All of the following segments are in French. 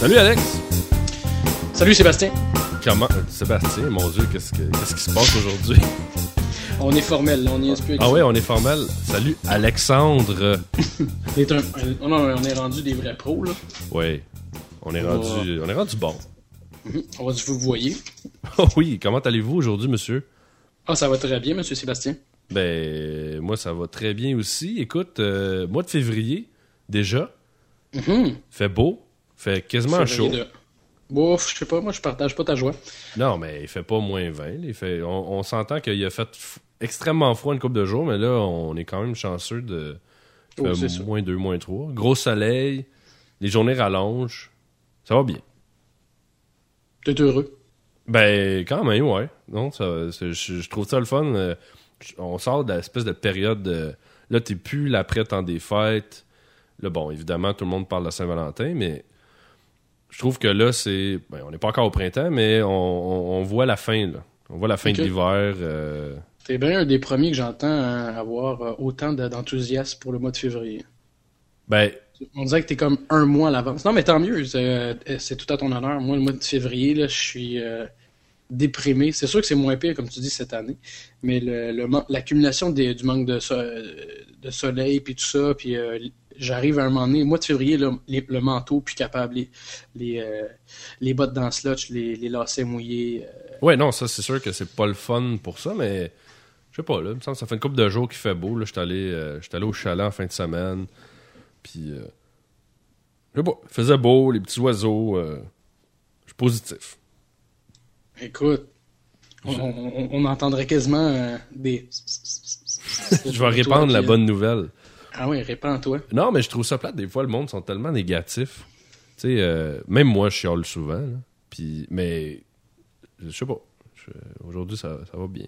Salut Alex! Salut Sébastien. Comment. Sébastien, mon Dieu, qu'est-ce, que- qu'est-ce qui se passe aujourd'hui? On est formel, là, on y est plus. Ah ouais, on est formel. Salut Alexandre! On est, un- un- non, on est rendu des vrais pros, là. Ouais. On est rendu, on est rendu bon. On va dire, vous voyez. Oh oui, comment allez-vous aujourd'hui, monsieur? Ah, ça va très bien, monsieur Sébastien. Ben, moi, ça va très bien aussi. Écoute, euh, mois de février, déjà, Mhm. fait beau, fait quasiment chaud. De- Bouf, je sais pas, moi je partage pas ta joie. Non, mais il fait pas moins 20. là. Il fait, on, on s'entend qu'il a fait f- extrêmement froid une couple de jours, mais là, on est quand même chanceux de Oh, moins 2, moins 3. Gros soleil, les journées rallongent. Ça va bien. T'es heureux. Ben, quand même, ouais. Non, ça, je, trouve ça le fun. euh, On sort de l'espèce de période de. Là, t'es plus l'après-temps des fêtes. Là, bon, évidemment, tout le monde parle de Saint-Valentin, mais je trouve que là, c'est. Ben, on n'est pas encore au printemps, mais on, on- on voit la fin, là. On voit la fin de l'hiver. euh, T'es bien un des premiers que j'entends hein, avoir euh, autant de- d'enthousiasme pour le mois de février. Ben, On dirait que t'es comme un mois à l'avance. Non, mais tant mieux, c'est euh, tout à ton honneur. Moi, le mois de février, je suis euh, déprimé. C'est sûr que c'est moins pire, comme tu dis, cette année, mais l'accumulation du manque de, so- de soleil, puis tout ça, puis euh, j'arrive à un moment donné, le mois de février, le manteau, plus capable, les, les, les bottes dans le slotch, les, les lacets mouillés. ouais, non, ça, c'est sûr que c'est pas le fun pour ça, mais. Je sais pas, là. Ça fait une couple de jours qu'il fait beau. Là, j'étais allé, allé au chalet en fin de semaine. Puis. euh, je sais pas, faisait beau, les petits oiseaux. euh, je suis positif. écoute, on, on- on entendrait quasiment euh, des... Je vais répandre la bonne nouvelle. Ah oui, répands-toi. Non, mais je trouve ça plate. Des fois, le monde sont tellement négatifs. Tu sais, euh, même moi, je chiale souvent. là. Puis, mais, je sais pas. Aujourd'hui, ça, ça va bien.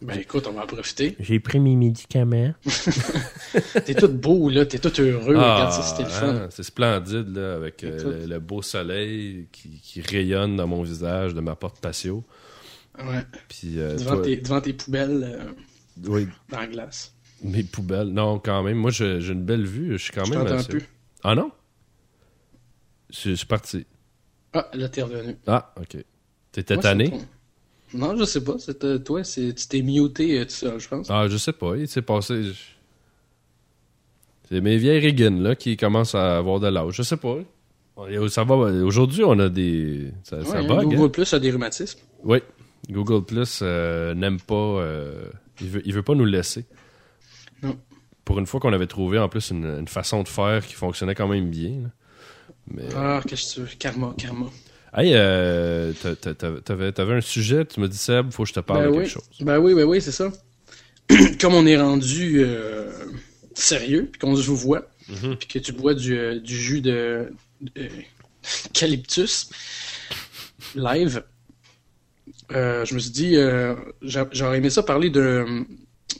Ben écoute, on va en profiter. J'ai pris mes médicaments. T'es tout beau, là, t'es tout heureux. Regarde ça, c'était le fun. hein, c'est splendide, là, avec euh, le, le beau soleil qui, qui rayonne dans mon visage de ma porte patio. Ouais. Puis, euh, Devant, toi- tes, devant tes poubelles euh, oui, dans la glace. mes poubelles. Non, quand même. Moi, j'ai une belle vue. Je suis quand Je même. t'entends assez- plus. Ah non? Je je suis parti. Ah, là, t'es revenu. Ah, ok. T'étais tanné? ton- Non, je sais pas. C'est, euh, toi, c'est, tu t'es muté euh, tout seul, je pense. Ah, je sais pas. Il s'est passé. je- C'est mes vieilles régines là, qui commencent à avoir de l'âge. Je sais pas. Ça va. Aujourd'hui, on a des. Ça, ça Ouais, hein, bug, Google hein? Plus a des rhumatismes. Oui. Google Plus euh, n'aime pas. euh, il, veut, il veut pas nous laisser. Non. Pour une fois qu'on avait trouvé en plus une, une façon de faire qui fonctionnait quand même bien. là. Mais. Ah, qu'est-ce que tu veux? Karma, karma. Hey, euh, t'a- t'a- t'a- t'avais, t'avais un sujet, tu me dis Seb, faut que je te parle Ben de oui. quelque chose. Ben oui, ben oui, c'est ça. Comme on est rendu euh, sérieux, puis qu'on se vous voit, Mhm. puis que tu bois du, euh, du jus de, de eucalyptus live, euh, je me suis dit, j'a- j'aurais aimé ça parler de,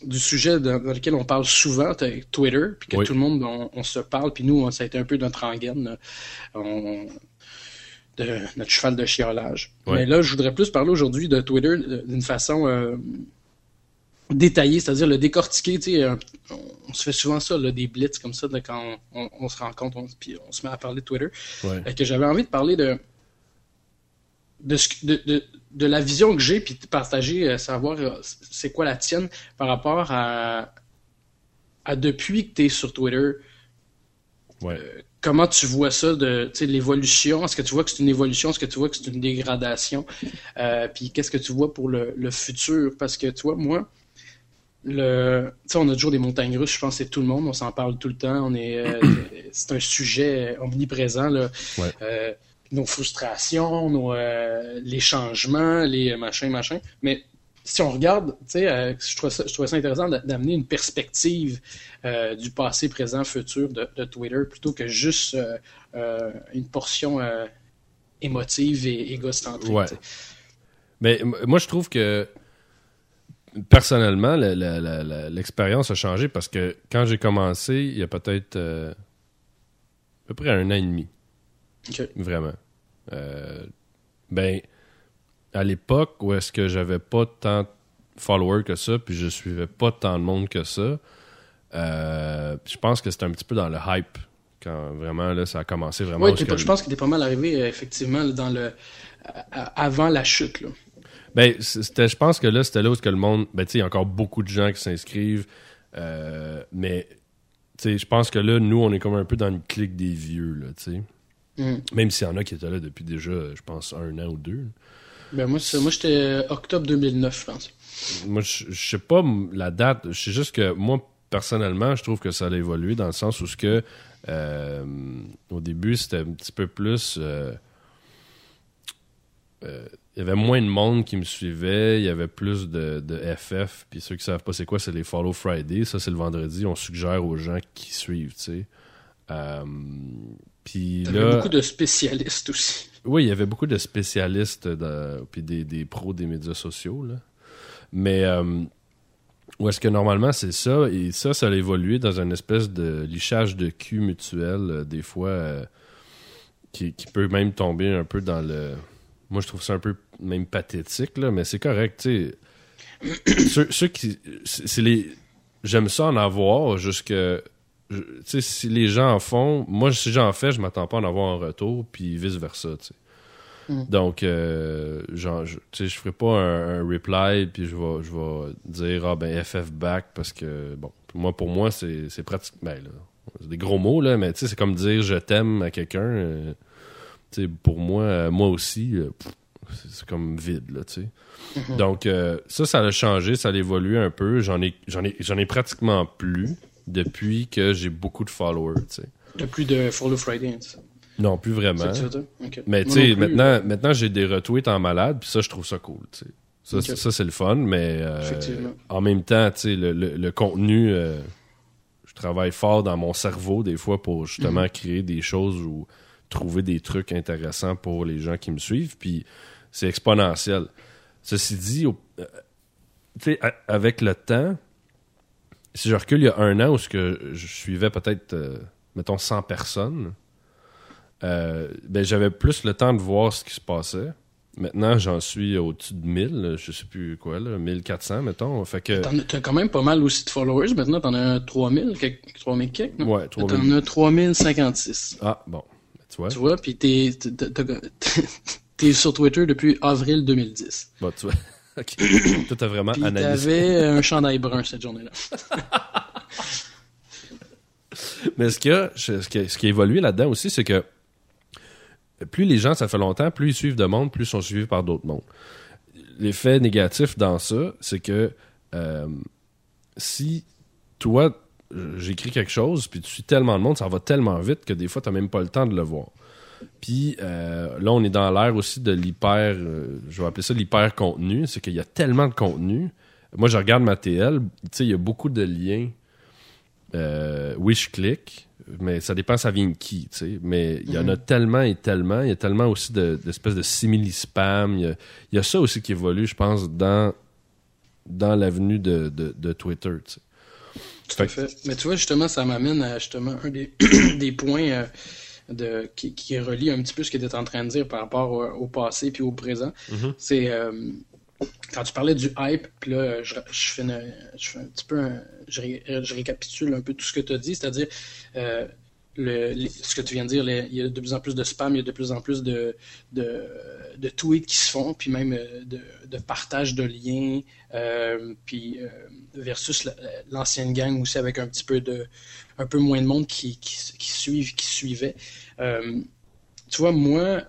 du sujet dans, dans lequel on parle souvent, Twitter, puis que Oui. tout le monde, on, on se parle, puis nous, ça a été un peu notre rengaine, on, de notre cheval de chiolage. Ouais. Mais là, je voudrais plus parler aujourd'hui de Twitter euh, d'une façon euh, détaillée, c'est-à-dire le décortiquer. Tu sais, euh, on, se fait souvent ça, là, des blitz comme ça, quand on, on- on se rencontre, on, puis on se met à parler de Twitter. Ouais. Fait que j'avais envie de parler de de, ce de, de, de la vision que j'ai, puis de partager, euh, savoir euh, c'est quoi la tienne par rapport à, à depuis que tu es sur Twitter, Ouais. Comment tu vois ça de l'évolution? Est-ce que tu vois que c'est une évolution? Est-ce que tu vois que c'est une dégradation? Euh, Puis qu'est-ce que tu vois pour le, le futur? Parce que tu vois, moi, le, on a toujours des montagnes russes. Je pense que c'est tout le monde. On s'en parle tout le temps. On est, euh, c'est un sujet omniprésent. Là. Ouais. Euh, nos frustrations, nos, les changements, les machins, machins. Mais si on regarde, tu sais, euh, je, trouvais ça, je trouvais ça intéressant d'a- d'amener une perspective euh, du passé, présent, futur de, de Twitter plutôt que juste euh, une portion émotive et égocentrique. Ouais. Mais moi, je trouve que personnellement, l'expérience a changé parce que quand j'ai commencé, il y a peut-être à peu près un an et demi, vraiment. Ben, à l'époque où est-ce que j'avais pas tant de followers que ça, puis je suivais pas tant de monde que ça, euh, je pense que c'était un petit peu dans le hype quand vraiment là, ça a commencé vraiment. Oui, je pense qu'il est pas mal arrivé euh, effectivement dans le avant la chute. Là. Ben, c'était, je pense que là, c'était là où que le monde. Ben, tu sais, il y a encore beaucoup de gens qui s'inscrivent. Euh, mais, tu sais, je pense que là, nous, on est comme un peu dans une clique des vieux, là, tu sais. Mm. Même s'il y en a qui étaient là depuis déjà, je pense, un an ou deux. Ben, moi, moi j'étais octobre 2009, je pense. Moi, je, je sais pas la date. Je sais juste que moi, personnellement, je trouve que ça a évolué dans le sens où ce que euh, au début, c'était un petit peu plus. Euh, euh, il y avait moins de monde qui me suivait, il y avait plus de, FF. Puis ceux qui savent pas c'est quoi, c'est les Follow Friday. Ça, c'est le vendredi. On suggère aux gens qui suivent, tu sais. puis là, beaucoup de spécialistes aussi. Oui, il y avait beaucoup de spécialistes, puis des, pros des médias sociaux. Là. Mais ou est-ce que normalement c'est ça, et ça, ça a évolué dans une espèce de lichage de cul mutuel, euh, des fois, euh, qui, peut même tomber un peu dans le. Moi, je trouve ça un peu même pathétique, là, mais c'est correct, tu sais. ceux, qui. C'est les. J'aime ça en avoir, jusque. Tu sais, si les gens en font, moi, si j'en fais, je m'attends pas à en avoir en retour, puis vice-versa, tu sais. Mm. Donc, euh, genre, je, je ferai pas un, reply, puis je vais, je vais dire, ah ben, FF back, parce que, bon, moi, pour moi, c'est pratique. Ben, là, c'est des gros mots, là, mais tu sais, c'est comme dire je t'aime à quelqu'un. Euh, tu sais, pour moi, euh, moi aussi, c'est comme vide, là, tu sais. Mm-hmm. Donc, ça, ça a changé, ça a évolué un peu. J'en ai, j'en ai, j'en ai pratiquement plus depuis que j'ai beaucoup de followers, tu sais. De plus de Follow Friday, ça. Non, plus vraiment. Mais tu sais, maintenant, maintenant j'ai des retweets en malade, puis ça, je trouve ça cool. Ça, ça c'est le fun, mais euh, en même temps, tu sais, le, le, contenu, euh, je travaille fort dans mon cerveau des fois pour justement mhm. créer des choses ou trouver des trucs intéressants pour les gens qui me suivent, puis c'est exponentiel. Ceci dit, euh, tu sais, avec le temps, si je recule il y a un an où ce que je suivais peut-être, mettons, 100 personnes, euh, ben, j'avais plus le temps de voir ce qui se passait. Maintenant, j'en suis au-dessus de 1000, je sais plus quoi, là, 1400, mettons. Fait que... T'as quand même pas mal aussi de followers. Maintenant, t'en as 3000, 3000 quelques, non? Ouais, 3000. T'en as 3056. Ah, bon. Tu vois? Tu vois, puis t'es, t'es sur Twitter depuis avril 2010. Bon, tu vois. OK. Toi, t'as vraiment puis analysé. T'avais un chandail brun cette journée-là. Mais ce, que, ce, qui a, ce qui a évolué là-dedans aussi, c'est que plus les gens, ça fait longtemps, plus ils suivent de monde, plus ils sont suivis par d'autres mondes. L'effet négatif dans ça, c'est que euh, si toi, j'écris quelque chose, puis tu suis tellement de monde, ça va tellement vite que des fois, tu n'as même pas le temps de le voir. Puis euh, là, on est dans l'ère aussi de l'hyper, euh, je vais appeler ça l'hyper contenu, c'est qu'il y a tellement de contenu. Moi, je regarde ma TL, tu sais, il y a beaucoup de liens. oui, je clique, mais ça dépend, ça vient de qui, tu sais. Mais il y en a mhm. tellement et tellement. Il y a tellement aussi d'espèces de, simili-spam. Il, y a, ça aussi qui évolue, je pense, dans, dans l'avenue de, de, Twitter, tu sais. Tout à fait. Mais tu vois, justement, ça m'amène à justement un des, des points euh, de, qui, qui, relie un petit peu ce que tu es en train de dire par rapport au, passé puis au présent. Mhm. C'est euh, quand tu parlais du hype, puis là, je, fais un petit peu, je, récapitule un peu tout ce que tu as dit, c'est-à-dire euh, ce que tu viens de dire, il y a de plus en plus de spam, il y a de plus en plus de, de, tweets qui se font, puis même euh, de, partage de liens, euh, puis versus l'ancienne gang aussi avec un petit peu de, un peu moins de monde qui, qui, suivent, qui suivait. tu vois, moi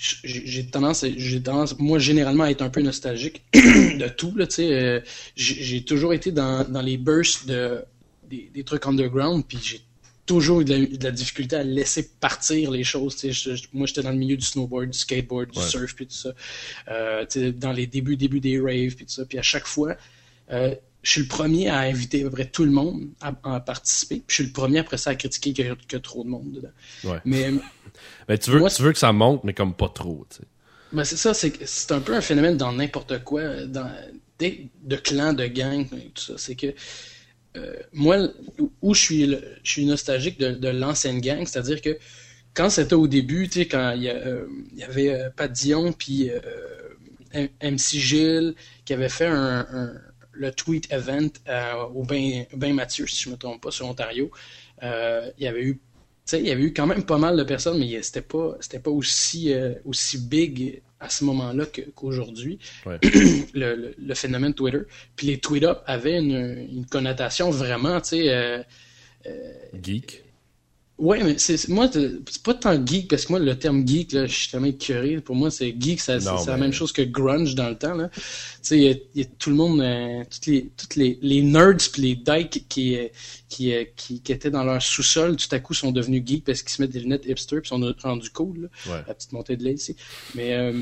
j'ai tendance, j'ai tendance, moi généralement à être un peu nostalgique de tout là, tu sais. Euh, j'ai toujours été dans, dans les bursts de des, des trucs underground, puis j'ai toujours eu de la, difficulté à laisser partir les choses. Sais, moi, j'étais dans le milieu du snowboard, du skateboard, du surf, puis tout ça. Euh, dans les débuts, débuts des raves, puis tout ça. Puis à chaque fois, euh, je suis le premier à inviter à peu près tout le monde à, participer. Puis je suis le premier après ça à critiquer qu'il y, a trop de monde dedans. Mais mais tu veux, tu veux que ça monte, mais comme pas trop, tu sais. Ben c'est ça, c'est un peu un phénomène dans n'importe quoi, dans de clans, de gangs, tout ça. C'est que euh, moi, où je suis, je suis nostalgique de, l'ancienne gang, c'est-à-dire que quand c'était au début, tu sais, quand il y, euh, y, avait euh, Pat Dion, puis MC Gilles, qui avait fait un, le tweet event au Bain, Mathieu, si je ne me trompe pas, sur Ontario. il y avait eu il y avait eu quand même pas mal de personnes, mais c'était pas, c'était pas aussi, aussi big à ce moment-là qu'aujourd'hui, le, phénomène Twitter. Puis les tweet-up avaient une, connotation vraiment, tu sais... Euh, euh, geek. Ouais, mais c'est moi, c'est pas tant geek, parce que moi, le terme geek, là, je suis tellement curieux. Pour moi, c'est geek, c'est la même chose que grunge dans le temps. Là. Tu sais, il y, a tout le monde, euh, toutes les, toutes les, les nerds puis les dykes qui, qui, qui, qui, étaient dans leur sous-sol, tout à coup, sont devenus geeks parce qu'ils se mettent des lunettes hipster puis sont rendus cool. Là. La petite montée de lait ici. Mais euh,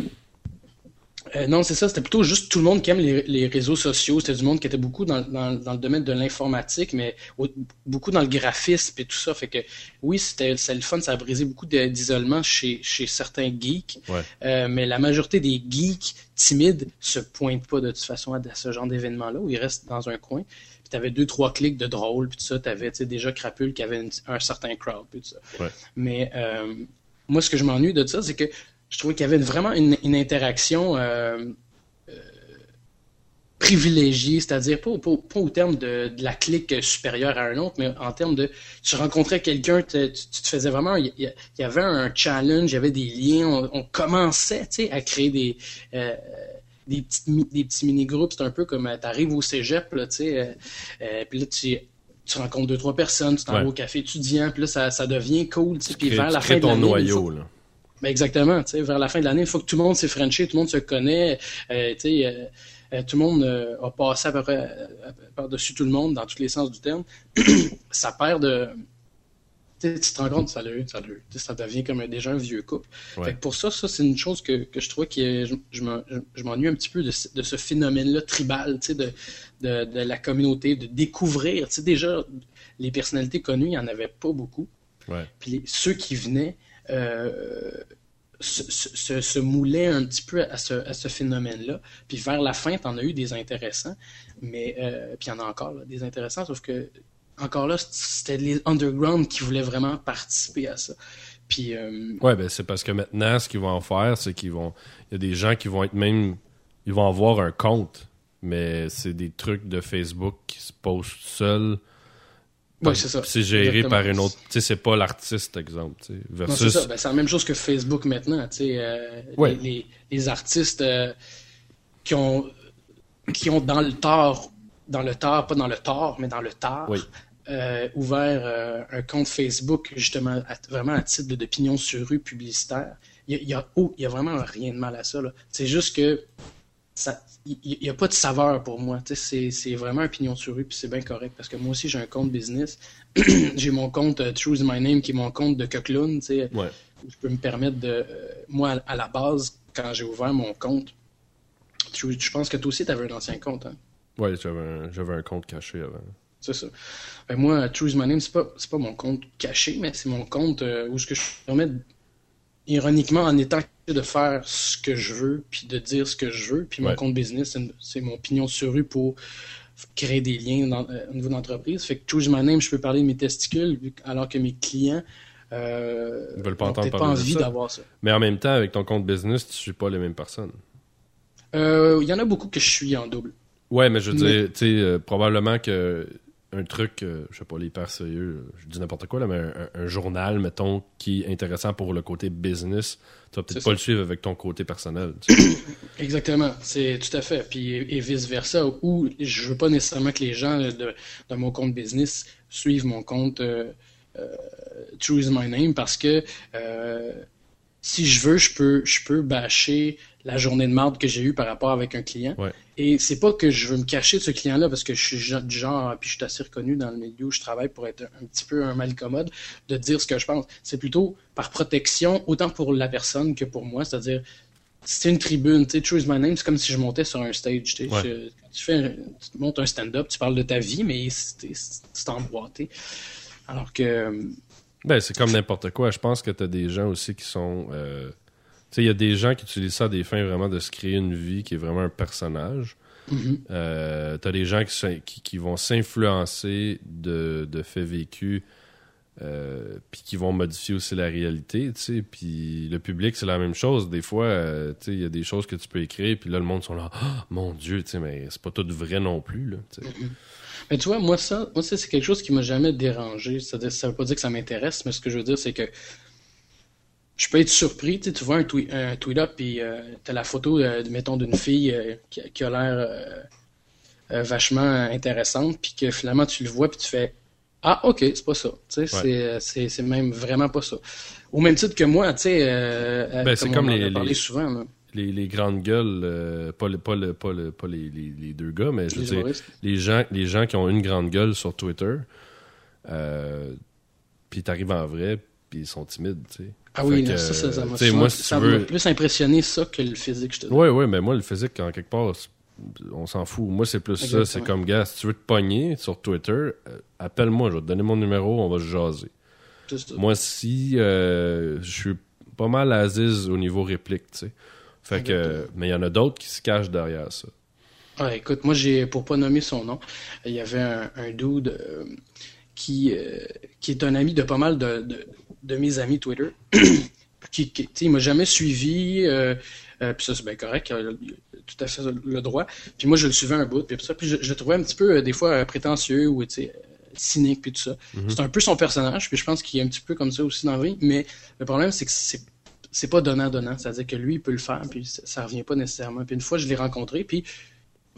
euh, non, c'est ça. C'était plutôt juste tout le monde qui aime les, réseaux sociaux. C'était du monde qui était beaucoup dans, le domaine de l'informatique, mais beaucoup dans le graphisme et tout ça. Fait que oui, c'était le fun. Ça a brisé beaucoup d'isolement chez, certains geeks. Euh, mais la majorité des geeks timides se pointent pas de toute façon à, ce genre d'événement-là où ils restent dans un coin. Puis t'avais deux, trois clics de drôle, puis tout ça. T'avais déjà Crapule qui avait un certain crowd, puis tout ça. Mais euh, moi, ce que je m'ennuie de ça, c'est que je trouvais qu'il y avait vraiment une, interaction euh, euh, privilégiée, c'est-à-dire pas, au terme de, la clique supérieure à un autre, mais en termes de tu rencontrais quelqu'un, tu, te faisais vraiment, il y, avait un challenge, il y avait des liens, on, commençait à créer des, euh, des, des petits mini-groupes, c'est un peu comme tu arrives au cégep, là, puis là, tu tu rencontres deux, trois personnes, tu t'en vas au café étudiant, puis là, ça, ça devient cool. Puis vers la fin de ton noyau, là. Ben exactement. Vers la fin de l'année, il faut que tout le monde s'est frenché, tout le monde se connaît. Euh, euh, euh, tout le monde a passé à peu près par-dessus tout le monde dans tous les sens du terme. ça perd de. tu te rends compte, ça, ça, ça devient comme déjà un vieux couple. pour ça, ça c'est une chose que, je trouve que je, je m'ennuie un petit peu de, ce phénomène-là tribal, de, de, de, la communauté, de découvrir. déjà, les personnalités connues, il n'y en avait pas beaucoup. Puis ceux qui venaient, euh, se, se, moulait un petit peu à ce, phénomène-là. Puis vers la fin, t'en as eu des intéressants, mais euh, puis il y en a encore des intéressants, sauf que encore là, c'était les underground qui voulaient vraiment participer à ça. Puis euh, ouais, ben c'est parce que maintenant, ce qu'ils vont en faire, c'est qu'ils vont, il y a des gens qui vont être même, ils vont avoir un compte, mais c'est des trucs de Facebook qui se postent seuls oui, c'est ça. C'est géré par une autre. Tu sais, c'est pas l'artiste, exemple. Versus... c'est ça. Ben, c'est la même chose que Facebook maintenant. Tu sais, euh, les, les, artistes euh, qui ont qui ont dans le tort, dans le tort, pas dans le tort, mais dans le tard, euh, ouvert un compte Facebook justement vraiment à titre d'opinion sur rue publicitaire. Il y a, oh, y a vraiment rien de mal à ça. C'est juste que il n'y a pas de saveur pour moi. C'est, vraiment un pignon sur rue, puis c'est bien correct. Parce que moi aussi, j'ai un compte business. j'ai mon compte uh, Choose My Name, qui est mon compte de. Ouais. Où je peux me permettre de. Euh, moi, à, la base, quand j'ai ouvert mon compte, je pense que toi aussi, tu avais un ancien compte. Hein? Oui, j'avais un, compte caché avant. C'est ça. Ben, moi, Choose My Name, c'est pas, pas mon compte caché, mais c'est mon compte euh, où je me permets, ironiquement, en étant de faire ce que je veux, puis de dire ce que je veux. Puis mon compte business, c'est mon pignon sur rue pour créer des liens dans, euh, au niveau d'entreprise. Fait que Choose My Name, je peux parler de mes testicules, alors que mes clients euh, veulent pas entendre pas envie d'avoir ça. Mais en même temps, avec ton compte business, tu suis pas les mêmes personnes. Euh, il y en a beaucoup que je suis en double. Ouais, mais je veux dire, tu sais, euh, probablement que un truc, euh, je sais pas, hyper sérieux, je dis n'importe quoi, là, mais un, journal, mettons, qui est intéressant pour le côté business, tu vas peut-être pas le suivre avec ton côté personnel. Exactement, c'est tout à fait. Puis et, vice-versa, ou je veux pas nécessairement que les gens de, mon compte business suivent mon compte euh, euh, Choose My Name parce que si je veux, je peux, je peux bâcher la journée de marde que j'ai eue par rapport avec un client. Et c'est pas que je veux me cacher de ce client-là parce que je suis du genre, puis je suis assez reconnu dans le milieu où je travaille pour être un petit peu un malcommode de dire ce que je pense. C'est plutôt par protection, autant pour la personne que pour moi. C'est-à-dire, c'est une tribune, tu sais, Choose My Name, c'est comme si je montais sur un stage. Tu, fais, tu montes un stand-up, tu parles de ta vie, mais c'est emboîté. Alors que. Ben, c'est comme n'importe quoi. Je pense que tu as des gens aussi qui sont. Euh, il y a des gens qui utilisent ça à des fins vraiment de se créer une vie qui est vraiment un personnage. Mm-hmm. Euh, t'as des gens qui, qui, vont s'influencer de, de, faits vécus euh, puis qui vont modifier aussi la réalité, tu sais. Puis le public, c'est la même chose. Des fois, tu sais, il y a des choses que tu peux écrire, puis là, le monde sont là, Ah, mon Dieu, tu sais, mais c'est pas tout vrai non plus, là, tu sais. Mais tu vois, moi, ça, moi, ça, c'est quelque chose qui m'a jamais dérangé. C'est-à-dire, ça veut pas dire que ça m'intéresse, mais ce que je veux dire, c'est que je peux être surpris. Tu, sais, tu vois un, tweet, un tweet-up, puis euh, tu as la photo, euh, mettons, d'une fille euh, qui, qui a l'air euh, euh, vachement intéressante, puis que finalement, tu le vois, puis tu fais Ah, ok, c'est pas ça. Tu sais, c'est, c'est, c'est même vraiment pas ça. Au même titre que moi, tu sais, euh, Ben, comme, comme on en les- a parlé les- souvent, là, Les, les grandes gueules, euh, pas, le, pas, le, pas, le, pas les, les, les deux gars, mais je veux les dire, les gens, les gens qui ont une grande gueule sur Twitter, euh, puis t'arrives en vrai, puis ils sont timides, tu sais. Ah oui, Fait que, ça, ça, ça m'a si veux- plus impressionné ça que le physique, je te dis. Oui, oui, mais moi, le physique, en quelque part, on s'en fout. Moi, c'est plus ça. C'est comme, gars, si tu veux te pogner sur Twitter, euh, appelle-moi, je vais te donner mon numéro, on va se jaser. Moi, si euh, je suis pas mal aziz au niveau réplique, tu sais. Fait que, mais il y en a d'autres qui se cachent derrière ça. Ouais, écoute, moi, j'ai, pour pas nommer son nom, il y avait un, un dude euh, qui, euh, qui est un ami de pas mal de, de, de mes amis Twitter. qui, qui- il m'a jamais suivi, euh, euh, puis ça, c'est bien correct, tout à fait le droit. Puis moi, je le suivais un bout, puis ça, puis je, je le trouvais un petit peu, des fois, prétentieux ou, tu sais, cynique, puis tout ça. C'est un peu son personnage, puis je pense qu'il est un petit peu comme ça aussi dans la vie, mais le problème, c'est que c'est c'est pas donnant-donnant. C'est-à-dire que lui, il peut le faire, puis ça, ça revient pas nécessairement. Puis une fois, je l'ai rencontré, puis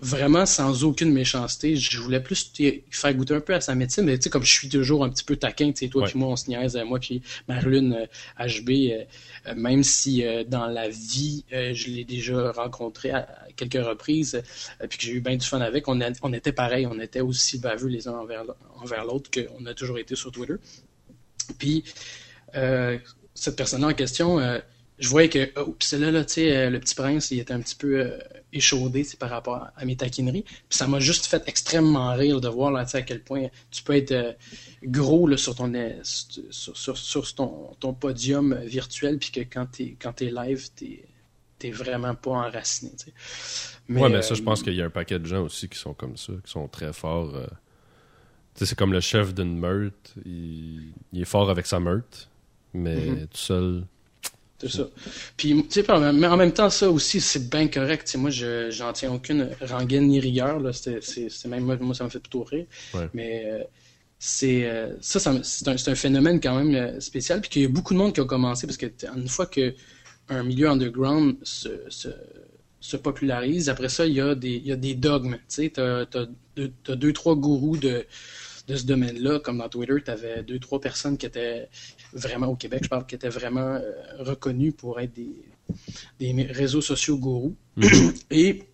vraiment sans aucune méchanceté, je voulais plus faire goûter un peu à sa médecine, mais tu sais, comme je suis toujours un petit peu taquin, tu sais, toi puis moi, on se niaise, euh, moi puis Marilyn euh, HB, euh, même si euh, dans la vie, je l'ai déjà rencontré à, à quelques reprises, puis que j'ai eu bien du fun avec, on, a- on était pareil, on était aussi baveux les uns envers, l'autre qu'on a toujours été sur Twitter. Puis, euh, cette personne-là en question, euh, je voyais que, oh, puis celle-là, là, tu sais, euh, le petit prince, il était un petit peu euh, échaudé par rapport à, mes taquineries. Puis ça m'a juste fait extrêmement rire de voir là, à quel point tu peux être euh, gros là, sur ton sur, sur, sur ton, ton podium virtuel, puis que quand t'es quand t'es live, t'es t'es vraiment pas enraciné. Tu sais. ouais, mais ça, je pense qu'il y a un paquet de gens aussi qui sont comme ça, qui sont très forts. c'est comme le chef d'une meute. Il... il est fort avec sa meute, mais Mhm. tout seul. C'est ça. Puis, tu sais, en même temps, ça aussi, c'est bien correct. Tu sais, moi, je j'en tiens aucune rengaine ni rigueur. Là. C'est, même moi, ça me fait plutôt rire. Ouais. Mais euh, c'est euh, ça, c'est un, un phénomène quand même euh, spécial. Puis qu'il y a beaucoup de monde qui a commencé parce que une fois que un milieu underground se, se, se popularise, après ça, il y a des, il y a des dogmes. Tu sais, t'as, deux, t'as deux, trois gourous de de ce domaine-là, comme dans Twitter, tu avais deux, trois personnes qui étaient vraiment, au Québec, je parle, qui étaient vraiment euh, reconnues pour être des, des réseaux sociaux gourous. Et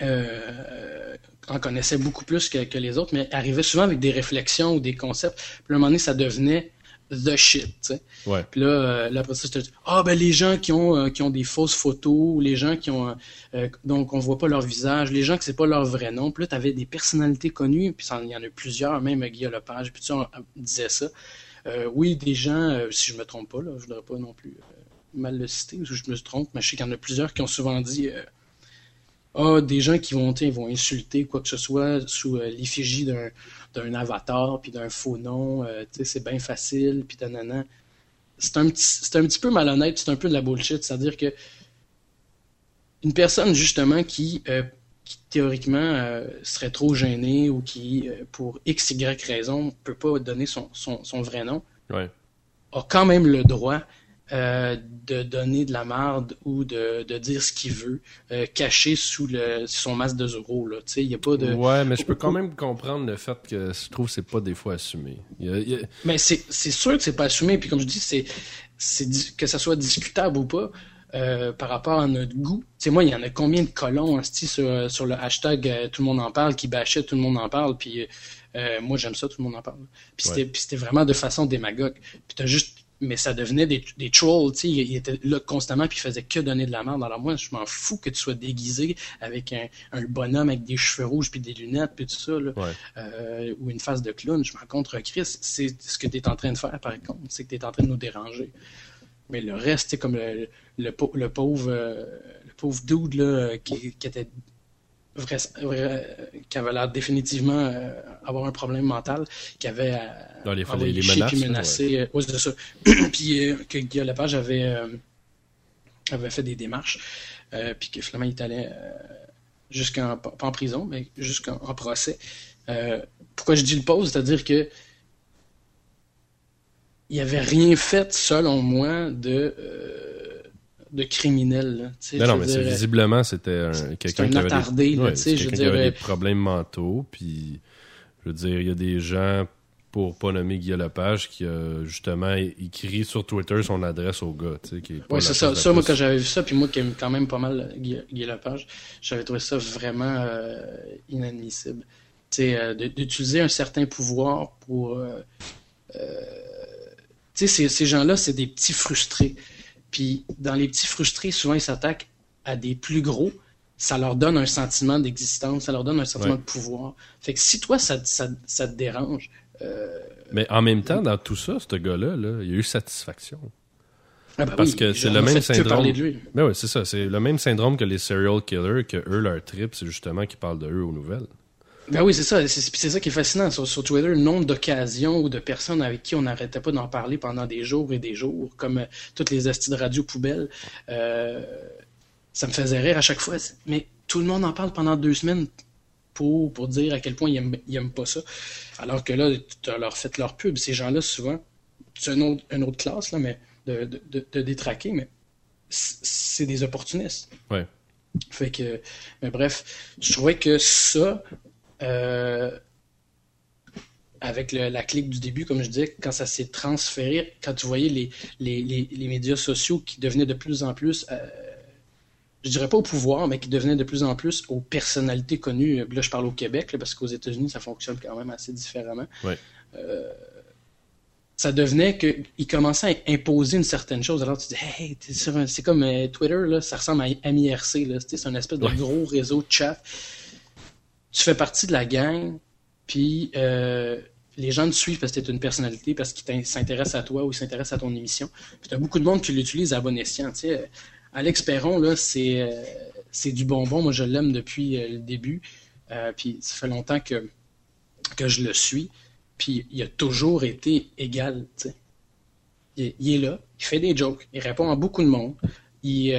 euh, en connaissaient beaucoup plus que, que les autres, mais arrivaient souvent avec des réflexions ou des concepts. Puis à un moment donné, ça devenait the shit, tu. Ouais. Puis là, euh, là, après ça, je te dis, ah, ben, les gens qui ont, euh, qui ont des fausses photos, les gens qui ont, euh, euh, donc on voit pas leur visage, les gens que c'est pas leur vrai nom. Puis là, t'avais des personnalités connues, puis il y en a plusieurs, même Guillaume Lepage, puis on disait ça. Euh, oui, des gens, euh, si je me trompe pas, là, je voudrais pas non plus euh, mal le citer, ou je me trompe, mais je sais qu'il y en a plusieurs qui ont souvent dit, ah, des gens qui vont, vont insulter quoi que ce soit sous l'effigie d'un d'un avatar puis d'un faux nom, euh, c'est bien facile, puis nanana. C'est un petit, c'est un petit peu malhonnête, c'est un peu de la bullshit, c'est-à-dire que une personne justement qui, qui théoriquement euh, serait trop gênée ou qui, euh, pour x y raison, peut pas donner son, son, son vrai nom, Ouais. a quand même le droit euh, de donner de la marde ou de, de dire ce qu'il veut, euh, caché sous le, son masque de Zoro. Là. Il n'y a pas de. Ouais, mais je peux quand même comprendre le fait que je trouve que c'est pas des fois assumé. Il y a- il y a- Mais c'est sûr que c'est pas assumé. Puis comme je dis, c'est que ça soit discutable ou pas euh, par rapport à notre goût. Tu sais, moi, il y en a combien de colons esti, sur, sur le hashtag euh, Tout le monde en parle, qui bâchait Tout le monde en parle. Puis euh, moi, j'aime ça, Tout le monde en parle. Puis c'était vraiment de façon démagogue. Puis t'as juste mais ça devenait des, des trolls, tu sais, ils étaient là constamment puis ils faisaient que donner de la merde. Alors moi, je m'en fous que tu sois déguisé avec un, un bonhomme avec des cheveux rouges puis des lunettes puis tout ça, là, Ouais. euh, ou une face de clown. Je m'en contre Chris. C'est ce que tu es en train de faire, par contre, c'est que tu es en train de nous déranger. Mais le reste, c'est comme le, le, le pauvre euh, le pauvre dude là, qui, qui était vrai, qui avait l'air définitivement avoir un problème mental, qui avait Dans les, les, les menaces, puis menacé. Ouais. ça. puis que Guillaume Lepage avait, avait fait des démarches, puis que finalement il est allé jusqu'en pas en prison, mais jusqu'en procès. pourquoi je dis le pause, c'est-à-dire que il avait rien fait, selon moi, de, euh, de criminel. non, non, mais visiblement, c'était quelqu'un qui, avait, des, qui avait des problèmes mentaux. Puis, je veux dire, il y a des gens, pour pas nommer Guy Lepage, qui a justement écrit sur Twitter son adresse au gars. Oui, c'est ça. Ça, moi, quand j'avais vu ça, puis moi qui aime quand même pas mal Guy, Lepage, j'avais trouvé ça vraiment euh, inadmissible. Euh, d'utiliser un certain pouvoir pour tu sais, ces, gens-là, c'est des petits frustrés. Puis dans les petits frustrés, souvent, ils s'attaquent à des plus gros. Ça leur donne un sentiment d'existence, ça leur donne un sentiment de pouvoir. Fait que si toi, ça, te dérange. Euh, Mais en même temps, dans tout ça, ce gars-là, là, il a eu satisfaction. Ah ben Parce que c'est le même syndrome. De lui. Ben oui, c'est ça. C'est le même syndrome que les serial killers, que eux, leur trip, c'est justement qu'ils parlent de eux aux nouvelles. Ben oui, c'est ça. C'est ça qui est fascinant sur, Twitter, le nombre d'occasions ou de personnes avec qui on n'arrêtait pas d'en parler pendant des jours et des jours, comme euh, toutes les astis de radio poubelles. Euh, ça me faisait rire à chaque fois. Mais tout le monde en parle pendant deux semaines pour, pour dire à quel point ils n'aiment pas ça. Alors que là, tu as leur fait leur pub. Ces gens-là, souvent, c'est une autre, une autre classe, là, mais de, de, de détraquer, mais c'est des opportunistes. Ouais. Fait que, mais bref, je trouvais que ça, euh, avec la clique du début, comme je disais, quand ça s'est transféré, quand tu voyais les, les, médias sociaux qui devenaient de plus en plus, euh, je dirais pas au pouvoir, mais qui devenaient de plus en plus aux personnalités connues. Là, je parle au Québec, parce qu'aux États-Unis, ça fonctionne quand même assez différemment. Euh, ça devenait qu'ils commençaient à imposer une certaine chose. Alors tu dis, hey, c'est comme Twitter, là, ça ressemble à MIRC, c'est un espèce de gros réseau de chat tu fais partie de la gang, puis euh, les gens te suivent parce que tu es une personnalité, parce qu'ils s'intéressent à toi ou s'intéressent à ton émission. Puis tu as beaucoup de monde qui l'utilise à bon escient. Alex Perron, là, c'est, euh, c'est du bonbon. Moi, je l'aime depuis euh, le début. puis ça fait longtemps que, que je le suis. Puis il a toujours été égal. Il, il, est là, il fait des jokes, il répond à beaucoup de monde. Il,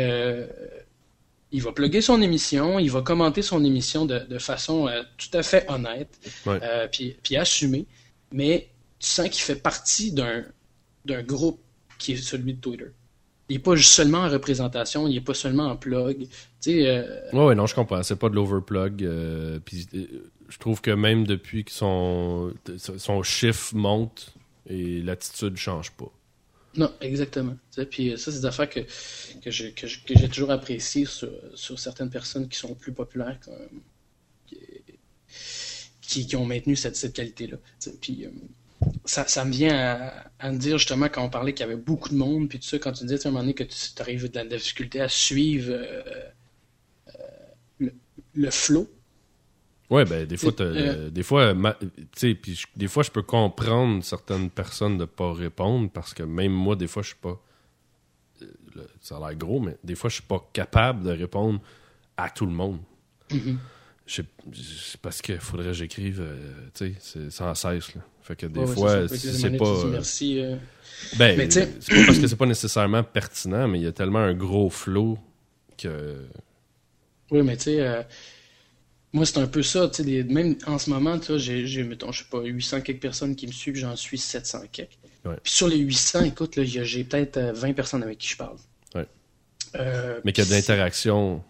il va plugger son émission, il va commenter son émission de, façon euh, tout à fait honnête, euh, puis, puis assumée, mais tu sens qu'il fait partie d'un, d'un groupe qui est celui de Twitter. Il n'est pas seulement en représentation, il n'est pas seulement en plug. Tu euh... ouais, non, je comprends. C'est pas de l'overplug. Euh, puis je trouve que même depuis que son, son chiffre monte et l'attitude change pas. Non, exactement. Puis euh, ça, c'est des affaires que, que, j'ai toujours appréciées sur, sur, certaines personnes qui sont plus populaires, qui, qui, ont maintenu cette, cette qualité-là. Puis euh, ça, ça, me vient à, me dire justement quand on parlait qu'il y avait beaucoup de monde, puis tout ça, quand tu disais à un moment donné que tu arrives de la difficulté à suivre euh, le, le flow Ouais, ben des fois, euh, des fois, tu sais, des fois, je peux comprendre certaines personnes de pas répondre parce que même moi, des fois, je suis pas. Euh, ça a l'air gros, mais des fois, je suis pas capable de répondre à tout le monde. C'est parce qu'il faudrait que j'écrive, euh, tu sais, sans cesse. Là. Fait que des fois, c'est pas. Merci. Ben, c'est pas parce que c'est pas nécessairement pertinent, mais il y a tellement un gros flot que. Oui, mais tu sais moi, c'est un peu ça. Même en ce moment, j'ai, mettons, je sais pas, 800 quelques personnes qui me suivent, j'en suis 700 quelques. Puis sur les 800, écoute, là, j'ai peut-être 20 euh, personnes avec qui je parle. Euh, Mais qu'il y a de l'interaction,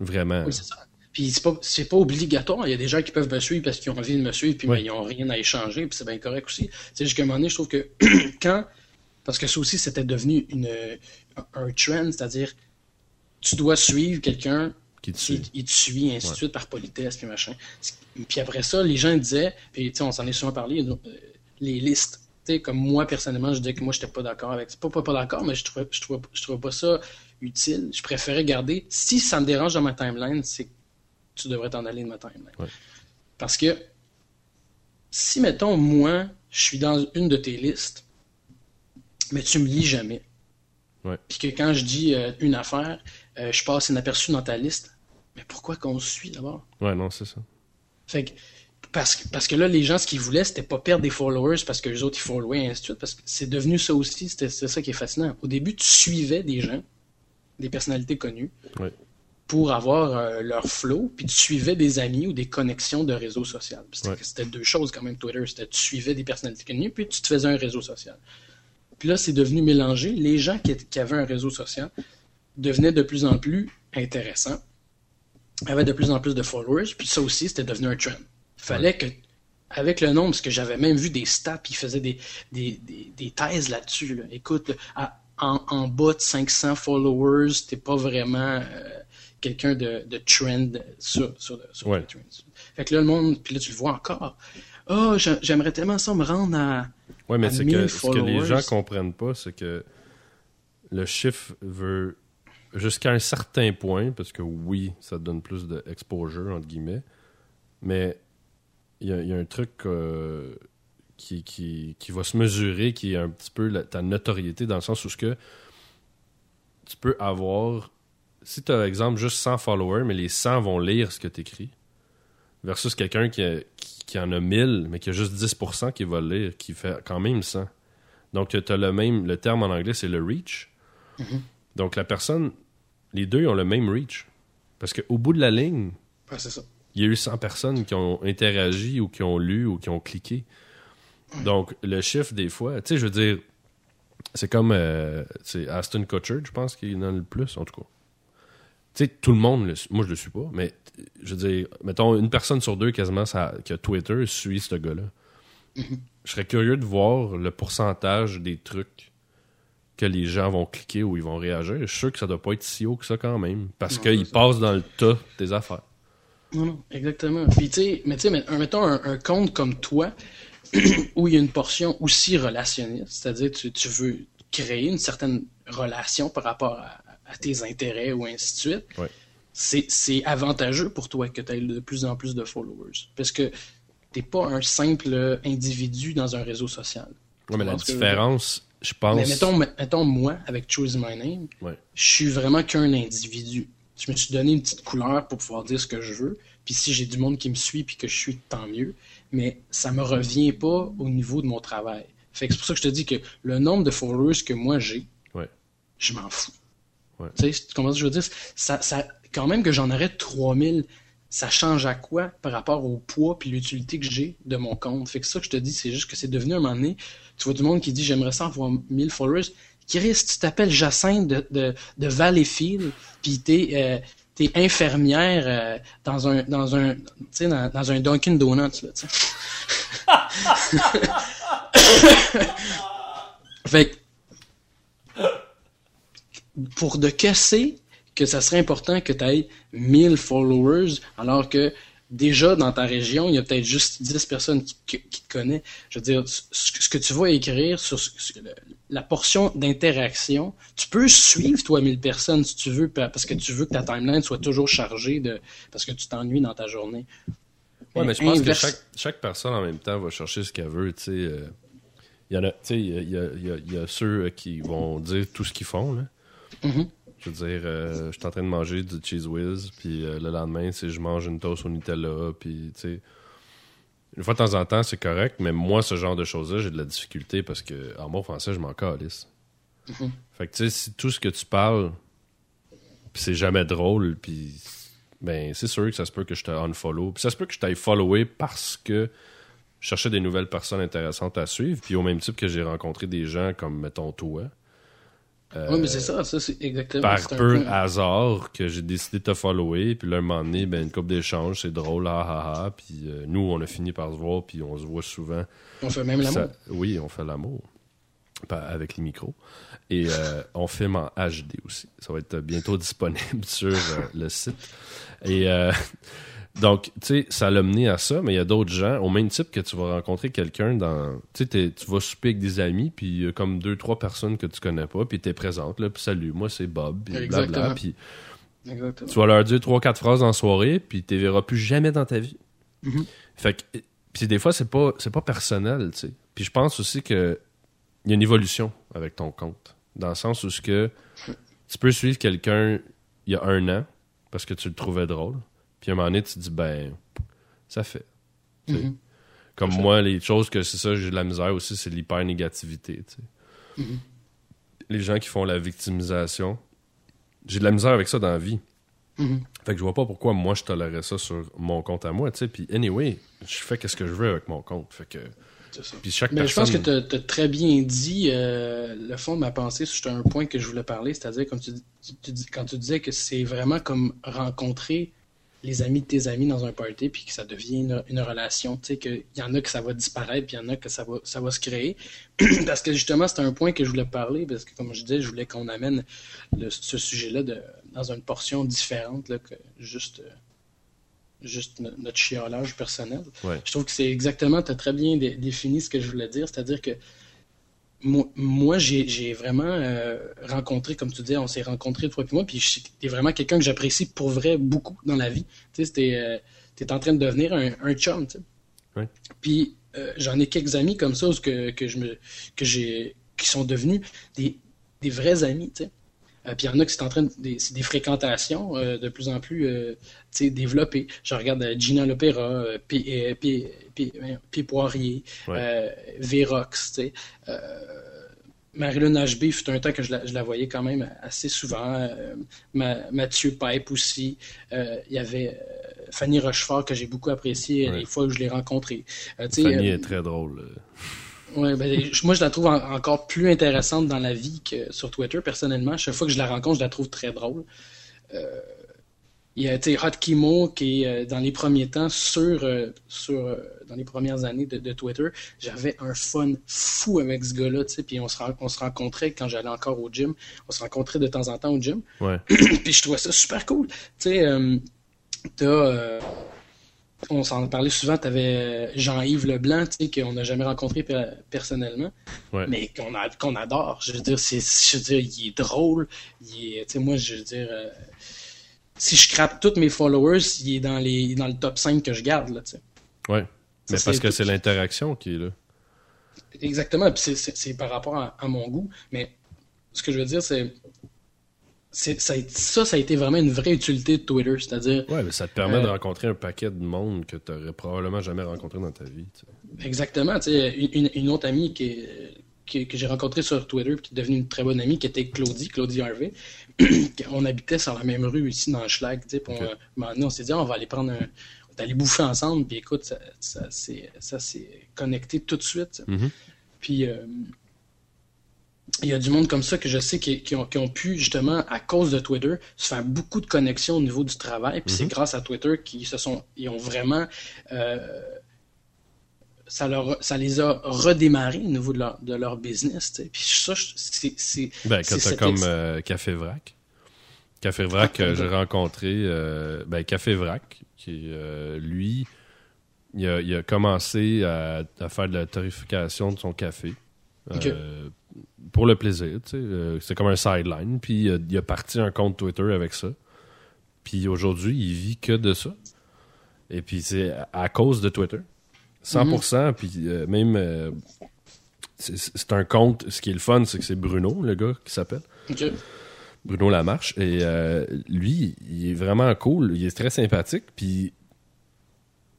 vraiment. Oui, c'est ça. Puis c'est pas, pas obligatoire. Il y a des gens qui peuvent me suivre parce qu'ils ont envie de me suivre, puis ben, ils n'ont rien à échanger, puis c'est bien correct aussi. C'est juste qu'à un moment donné, je trouve que quand. Parce que ça aussi, c'était devenu une, un trend, c'est-à-dire, tu dois suivre quelqu'un qui te suit. Il, te suit, ainsi de suite, par politesse, puis machin. Puis après ça, les gens disaient, puis on s'en est souvent parlé, euh, les listes. comme moi, personnellement, je disais que moi, je n'étais pas d'accord avec ça. Pas, pas, pas d'accord, mais je trouvais, je, trouvais, je trouvais pas ça utile. Je préférais garder. Si ça me dérange dans ma timeline, c'est que tu devrais t'en aller de ma timeline. Parce que si, mettons, moi, je suis dans une de tes listes, mais tu me lis jamais. Puis que quand je dis euh, une affaire, euh, je passe inaperçu dans ta liste, Mais pourquoi qu'on se suit d'abord? Ouais, non, c'est ça. Fait que, parce, que- parce que là, les gens, ce qu'ils voulaient, c'était pas perdre des followers parce que les autres, ils followaient, et ainsi de suite. Parce que c'est devenu ça aussi. C'est ça qui est fascinant. Au début, tu suivais des gens, des personnalités connues, Ouais. pour avoir euh, leur flow, puis tu suivais des amis ou des connexions de réseaux sociaux. C'était Ouais. deux choses quand même, Twitter. C'était tu suivais des personnalités connues, puis tu te faisais un réseau social. Puis là, c'est devenu mélangé. Les gens qui, qui avaient un réseau social devenaient de plus en plus intéressants, avaient de plus en plus de followers, puis ça aussi, c'était devenu un trend. Fallait que, avec le nombre, parce que j'avais même vu des stats, puis ils faisaient des, des, des, des thèses là-dessus. là. Écoute, à- en, en bas de 500 followers, t'es pas vraiment euh, quelqu'un de, de trend sur, sur, sur Ouais. les trends. Fait que là, le monde, puis là, tu le vois encore. Oh, j'a- j'aimerais tellement ça me rendre à. Ouais, mais à c'est 1000 que ce que les gens comprennent pas, c'est que le chiffre veut jusqu'à un certain point, parce que oui, ça te donne plus d'exposure, entre guillemets, mais il y, a- il y a un truc euh, qui, qui, qui va se mesurer, qui est un petit peu la- ta notoriété, dans le sens où ce que tu peux avoir, si tu as, exemple, juste 100 followers, mais les 100 vont lire ce que tu écris, versus quelqu'un qui, qui, qui en a 1000, mais qui a juste 10% qui va le lire, qui fait quand même 100. Donc, tu as le même, le terme en anglais, c'est le reach. Donc, la personne, les deux ont le même reach. Parce qu'au bout de la ligne, Ouais, c'est ça. il y a eu 100 personnes qui ont interagi ou qui ont lu ou qui ont cliqué. Donc, le chiffre, des fois, tu sais, je veux dire, c'est comme euh, c'est Aston Kutcher, je pense, qui en a le plus, en tout cas. Tu sais, tout le monde, le moi je le suis pas, mais je veux dire, mettons, une personne sur deux quasiment ça, qui a Twitter suit ce gars-là. Je serais curieux de voir le pourcentage des trucs que les gens vont cliquer ou ils vont réagir. Je suis sûr que ça doit pas être si haut que ça quand même, parce qu'ils passent dans le tas des affaires. Non, non, exactement. Puis, tu sais, mais tu sais, mais- mettons un, un compte comme toi, où il y a une portion aussi relationniste, c'est-à-dire tu, tu veux créer une certaine relation par rapport à, à tes intérêts ou ainsi de suite, Ouais. c'est avantageux pour toi que tu aies de plus en plus de followers. Parce que t'es pas un simple individu dans un réseau social. Ouais, mais la différence, je pense. Mais mettons, mettons moi, avec Choose My Name, Ouais. je suis vraiment qu'un individu. Je me suis donné une petite couleur pour pouvoir dire ce que je veux. Puis si j'ai du monde qui me suit puis que je suis, tant mieux. Mais ça me revient pas au niveau de mon travail. Fait que c'est pour ça que je te dis que le nombre de followers que moi j'ai, Ouais. je m'en fous. Ouais. Tu sais, que je veux dire? Ça, ça, quand même que j'en aurais 3000, ça change à quoi par rapport au poids puis l'utilité que j'ai de mon compte? Fait que ça que je te dis, c'est juste que c'est devenu un moment donné, tu vois du monde qui dit j'aimerais ça avoir 1000 followers. Chris, tu t'appelles Jacinthe de, de, de Valleyfield, puis t'es euh, t'es infirmière euh, dans un dans un dans, dans un Dunkin Donuts là, fait que, pour de casser que ça serait important que tu aies 1000 followers alors que déjà dans ta région, il y a peut-être juste 10 personnes qui, qui- qui te connaissent. Je veux dire, ce, que tu vas écrire sur, la portion d'interaction, tu peux suivre toi 1000 personnes si tu veux pa- parce que tu veux que ta timeline soit toujours chargée de parce que tu t'ennuies dans ta journée. Ouais, mais je pense que chaque, chaque personne en même temps va chercher ce qu'elle veut, euh, Il y en a, il y a, il y a- il y a- il y a ceux euh, qui vont dire tout ce qu'ils font, là. Mhm. Je veux dire, euh, je suis en train de manger du cheese whiz, puis euh, le lendemain, c'est je mange une toast au Nutella, puis tu sais. Une fois de temps en temps, c'est correct, mais moi, ce genre de choses-là, j'ai de la difficulté parce que, en bon français, je m'en calisse. Mhm. Fait que, tu sais, si tout ce que tu parles, puis c'est jamais drôle, puis ben, c'est sûr que ça se peut que je te unfollow. Puis ça se peut que je t'aille follower parce que je cherchais des nouvelles personnes intéressantes à suivre, puis au même type que j'ai rencontré des gens comme, mettons, toi. Euh, Oui, mais c'est ça, ça c'est exactement. par peu hasard que j'ai décidé de te follower puis là un moment donné ben une coupe d'échanges c'est drôle ah ah ah puis euh, nous on a fini par se voir puis on se voit souvent On fait même l'amour. Oui on fait l'amour avec les micros et euh, on filme en HD aussi ça va être bientôt disponible sur le site et donc tu sais ça l'a mené à ça mais il y a d'autres gens au même type que tu vas rencontrer quelqu'un dans tu sais tu vas souper avec des amis puis il y a comme deux trois personnes que tu connais pas puis t'es présente là puis salut moi c'est Bob puis blabla puis Exactement. tu vas leur dire trois, quatre phrases en soirée, puis tu les verras plus jamais dans ta vie. Mhm. Fait que, puis des fois, c'est pas, c'est pas personnel, tu sais. Puis je pense aussi que il y a une évolution avec ton compte. Dans le sens où ce que tu peux suivre quelqu'un il y a un an, parce que tu le trouvais drôle. Puis à un moment donné, tu te dis, ben, ça fait. Mhm. Comme Ça. moi, les choses que c'est ça, j'ai de la misère aussi, c'est l'hyper-négativité. Mhm. Les gens qui font la victimisation, j'ai de la misère avec ça dans la vie. Mhm. Fait que je vois pas pourquoi moi je tolérais ça sur mon compte à moi, tu sais. Puis anyway, je fais qu'est-ce que je veux avec mon compte. Fait que. Puis chaque Mais je pense que tu as, très bien dit euh, le fond de ma pensée sur un point que je voulais parler, c'est-à-dire comme tu, tu- tu dis- quand tu disais que c'est vraiment comme rencontrer les amis de tes amis dans un party puis que ça devient une, une relation, tu sais qu'il y en a que ça va disparaître puis il y en a que ça va ça va se créer parce que justement c'est un point que je voulais parler parce que comme je disais, je voulais qu'on amène le- ce sujet-là dans une portion différente là, que juste euh, juste no- notre chiolage personnel. Ouais. Je trouve que c'est exactement, tu as très bien dé- défini ce que je voulais dire, c'est-à-dire que moi, moi, j'ai vraiment euh, rencontré, comme tu dis, on s'est rencontrés toi et moi, puis t'es vraiment quelqu'un que j'apprécie pour vrai beaucoup dans la vie. Tu sais, t'es euh, t'es en train de devenir un, un chum, tu sais. Puis euh, j'en ai quelques amis comme ça que, que je me que j'ai qui sont devenus des, des vrais amis, tu sais. Puis il y en a qui sont en train de des, c'est des fréquentations de plus en plus développées. Je regarde Gina Lopera, euh, P, euh, P- P- P- Poirier, Ouais. euh, tu sais. Euh, Marilyn HB, fut un temps que je la, je la voyais quand même assez souvent. Euh, Ma- Mathieu Pipe aussi. Euh, Il y avait Fanny Rochefort que j'ai beaucoup apprécié Ouais. les fois où je l'ai rencontrée. Euh, Fanny est très drôle. Ouais, ben, moi, je la trouve en- encore plus intéressante dans la vie que sur Twitter, personnellement. Chaque fois que je la rencontre, je la trouve très drôle. Il y a tu Hot Kimo qui est euh, dans les premiers temps sur, euh, sur euh, dans les premières années de, de Twitter. J'avais un fun fou avec ce gars-là, tu sais, puis on se, on se rencontrait quand j'allais encore au gym. On se rencontrait de temps en temps au gym. Ouais. puis je trouvais ça super cool. Tu sais, euh, t'as, euh, on s'en parlait souvent, t'avais Jean-Yves Leblanc, tu sais, qu'on n'a jamais rencontré per- personnellement, Ouais. mais qu'on adore. Je veux dire, c'est, je veux dire, il est drôle. Il est, tu sais, moi, je veux dire, si je crappe tous mes followers, il est dans les, dans le top 5 que je garde, là. Ouais. Mais parce que c'est l'interaction qui est là. Exactement, puis c'est- par rapport à, à mon goût, mais ce que je veux dire, c'est, ça, ça, ça a été vraiment une vraie utilité de Twitter, c'est-à-dire, Ouais, mais ça te permet Euh, de rencontrer un paquet de monde que tu n'aurais probablement jamais rencontré dans ta vie. Exactement. Une, une- autre amie qui est- qui- que j'ai rencontrée sur Twitter, puis qui est devenue une très bonne amie, qui était Claudie, Claudie Harvey. on habitait sur la même rue ici dans Schlag. Tu sais, puis on, un moment donné, on s'est dit, Ah, on va aller prendre un. On va aller bouffer ensemble, puis écoute, ça, ça, s'est- ça s'est connecté tout de suite. Mhm. Puis euh, il y a du monde comme ça que je sais qui, qui ont, qui ont pu, justement, à cause de Twitter, se faire beaucoup de connexions au niveau du travail. Puis c'est Mhm. grâce à Twitter qu'ils se sont. Ils ont vraiment. euh, ça, leur, ça les a redémarrés au niveau de leur, de leur business. Puis ça, c'est. c'est- Ben, quand t'as comme euh, Café Vrac. Café Vrac, Ah, euh, j'ai rencontré ben, ben, Café Vrac, qui euh, lui, il a, il a commencé à, à faire de la tarification de son café. euh, pour le plaisir, tu sais. euh, c'est comme un sideline. Puis euh, il a parti un compte Twitter avec ça. Puis aujourd'hui, il vit que de ça. Et puis c'est à cause de Twitter. 100%. Puis euh, même, euh, c'est un compte. Ce qui est le fun, c'est que c'est Bruno, le gars qui s'appelle. Bruno Lamarche. Et euh, lui, il est vraiment cool. Il est très sympathique. Puis,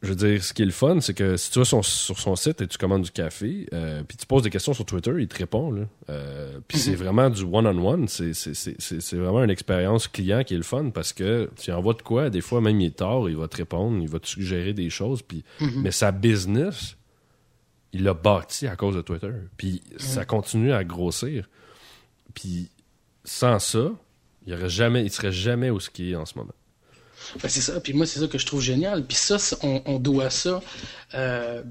je veux dire, ce qui est le fun, c'est que si tu vas son- sur son site et tu commandes du café, euh, puis tu poses des questions sur Twitter, il te répond. Là. Euh, puis c'est vraiment du one-on-one. C'est- c'est- C'est c'est- c'est vraiment une expérience client qui est le fun parce que tu envoies de quoi, des fois, même il est tard, il va te répondre, il va te suggérer des choses. Puis, Mais sa business, il l'a bâti à cause de Twitter. Puis ça continue à grossir. Puis sans ça, il ne jamais, il serait jamais où ce qu'il est en ce moment. Ben, c'est ça. Puis moi, c'est ça que je trouve génial. Puis ça, on, on doit ça euh,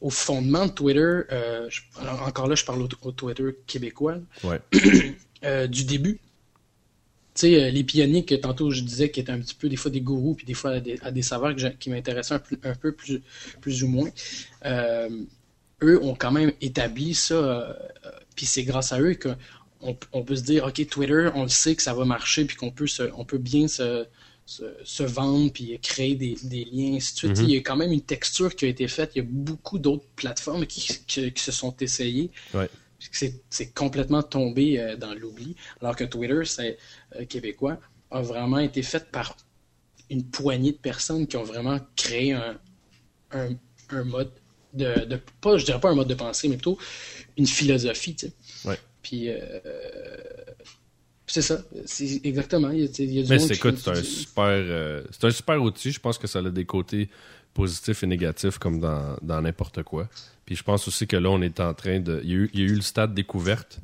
au fondement de Twitter. euh, je- encore là, je parle au, au Twitter québécois. Ouais. euh, du début. Tu sais, les pionniers que tantôt je disais qui étaient un petit peu des fois des gourous, puis des fois à des, à des saveurs que qui m'intéressaient un, peu- un peu plus, plus ou moins, eux ont quand même établi ça, puis c'est grâce à eux qu'on on peut se dire, OK, Twitter, on le sait que ça va marcher, puis qu'on peut, se, on peut bien se, se, se vendre, puis créer des, des liens, ainsi de suite. Sais, Il y a quand même une texture qui a été faite. Il y a beaucoup d'autres plateformes qui, qui, qui se sont essayées Ouais. c'est c'est complètement tombé euh, dans l'oubli, alors que Twitter, c'est euh, québécois, a vraiment été fait par une poignée de personnes qui ont vraiment créé un, un, un mode de, de, pas, je dirais pas un mode de pensée, mais plutôt une philosophie, tu sais. Ouais. Puis, euh, c'est ça, c'est exactement. Il y a, il y a du Mais monde c'est écoute, c'est un super, euh, c'est un super outil. Je pense que ça a des côtés positifs et négatifs comme dans dans n'importe quoi. Puis je pense aussi que là, on est en train de. Il y a eu, il y a eu le stade découverte.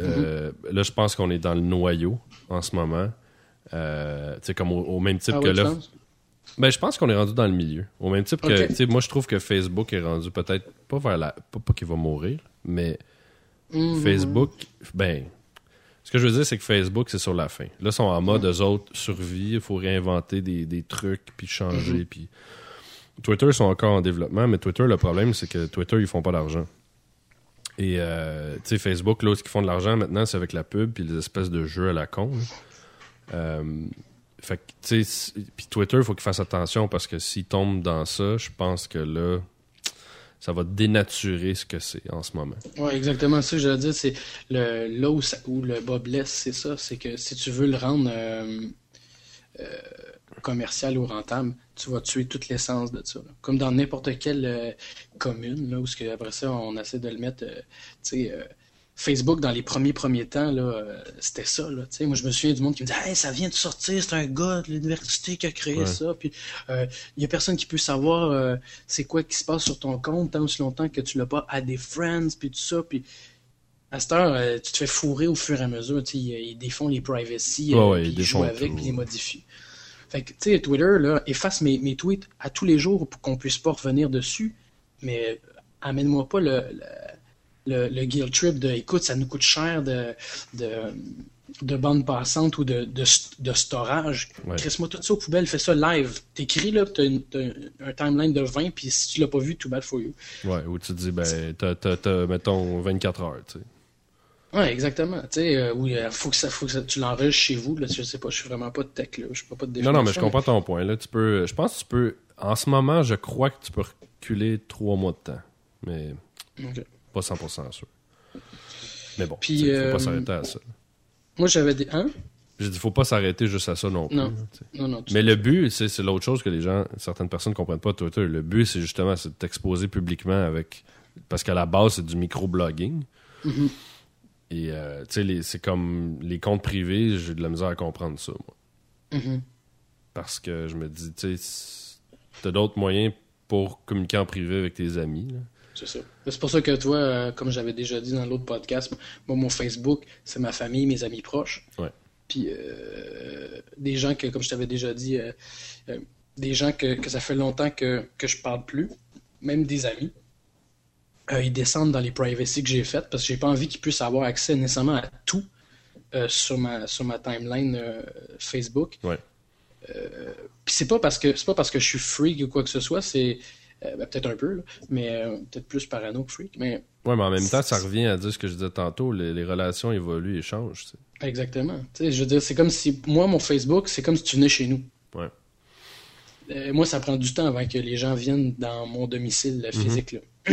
Euh, Là, je pense qu'on est dans le noyau en ce moment. Euh, tu sais, comme au, au même type Ah que là. Ben, je pense qu'on est rendu dans le milieu. Au même type que, moi, je trouve que Facebook est rendu peut-être pas vers la, pas, pas qu'il va mourir, mais Mhm. Facebook, ben, ce que je veux dire, c'est que Facebook, c'est sur la fin. Là, ils sont en mode, eux autres, survie, il faut réinventer des, des trucs, puis changer, Mhm. puis... Twitter sont encore en développement, mais Twitter, le problème, c'est que Twitter, ils font pas d'argent. Et, euh, tu sais, Facebook, là, ce qu'ils font de l'argent maintenant, c'est avec la pub, puis les espèces de jeux à la con. là. Euh, fait que, tu sais, puis Twitter, il faut qu'il fasse attention, parce que s'il tombe dans ça, je pense que là, ça va dénaturer ce que c'est en ce moment. Ouais, exactement ça que je veux dire. C'est le, là où, le bas blesse, c'est ça. C'est que si tu veux le rendre euh, euh, commercial ou rentable, tu vas tuer toute l'essence de ça. Comme dans n'importe quelle euh, commune, là, où après ça, on essaie de le mettre. tu sais, Facebook, dans les premiers premiers temps, là, euh, c'était ça. Là, moi, je me souviens du monde qui me dit Hey, ça vient de sortir, c'est un gars de l'université qui a créé Ouais. ça. Puis euh, il y a personne qui peut savoir euh, c'est quoi qui se passe sur ton compte tant aussi longtemps que tu l'as pas à des friends, puis tout ça. Puis à cette heure, euh, tu te fais fourrer au fur et à mesure. Ils, ils défont les privacy, euh, Ouais, puis ils ils jouent avec, puis ils modifient. Fait que, tu sais, Twitter, là, efface mes, mes tweets à tous les jours pour qu'on puisse pas revenir dessus. Mais euh, amène-moi pas le, le, le, le guilt trip de écoute, ça nous coûte cher de, de, de bande passante ou de, de, de storage. Ouais. Crisse-moi tout ça aux poubelles, fais ça live. T'écris là, t'as, t'as un timeline de 20, puis si tu l'as pas vu, too bad for you. Ouais, où tu te dis, ben, t'as, t'as, t'as, mettons, 24 heures, tu sais. Ouais, exactement. Tu sais, euh, oui, euh, faut que ça, faut que ça- tu l'enregistres chez vous. Là, je sais pas, je suis vraiment pas de tech là, je suis pas, de Non, non, mais je comprends ton point. Là, tu peux, je pense que tu peux, en ce moment, je crois que tu peux reculer trois mois de temps. Mais Ok. Pas 100% sûr. Mais bon, tu sais, faut euh, pas s'arrêter à ça. Moi, j'avais des. Hein? J'ai dit, faut pas s'arrêter juste à ça non plus. Non. Non, non. Mais le but, c'est, l'autre chose que les gens, certaines personnes comprennent pas Twitter. Le but, c'est justement, c'est de t'exposer publiquement avec, parce qu'à la base, c'est du micro-blogging. Mhm. Et, euh, tu sais, c'est comme les comptes privés, j'ai de la misère à comprendre ça, moi. Mhm. Parce que je me dis, tu sais, t'as d'autres moyens pour communiquer en privé avec tes amis. là. C'est ça. C'est pour ça que toi, euh, comme j'avais déjà dit dans l'autre podcast, moi, mon Facebook, c'est ma famille, mes amis proches. Ouais. Puis euh, des gens que, comme je t'avais déjà dit, euh, des gens que, que ça fait longtemps que, que je parle plus, même des amis. euh, ils descendent dans les privacy que j'ai faites parce que j'ai pas envie qu'ils puissent avoir accès nécessairement à tout sur ma sur ma timeline Facebook. Ouais. Puis c'est pas parce que c'est pas parce que je suis freak ou quoi que ce soit, c'est euh, ben, peut-être un peu, là, mais euh, peut-être plus parano que freak, mais Ouais, mais en même temps, ça revient à dire ce que je disais tantôt, les, les relations évoluent et changent. exactement. Je veux dire, c'est comme si moi mon Facebook, c'est comme si tu venais chez nous. Ouais. Euh, moi, ça prend du temps avant que les gens viennent dans mon domicile Mhm. physique.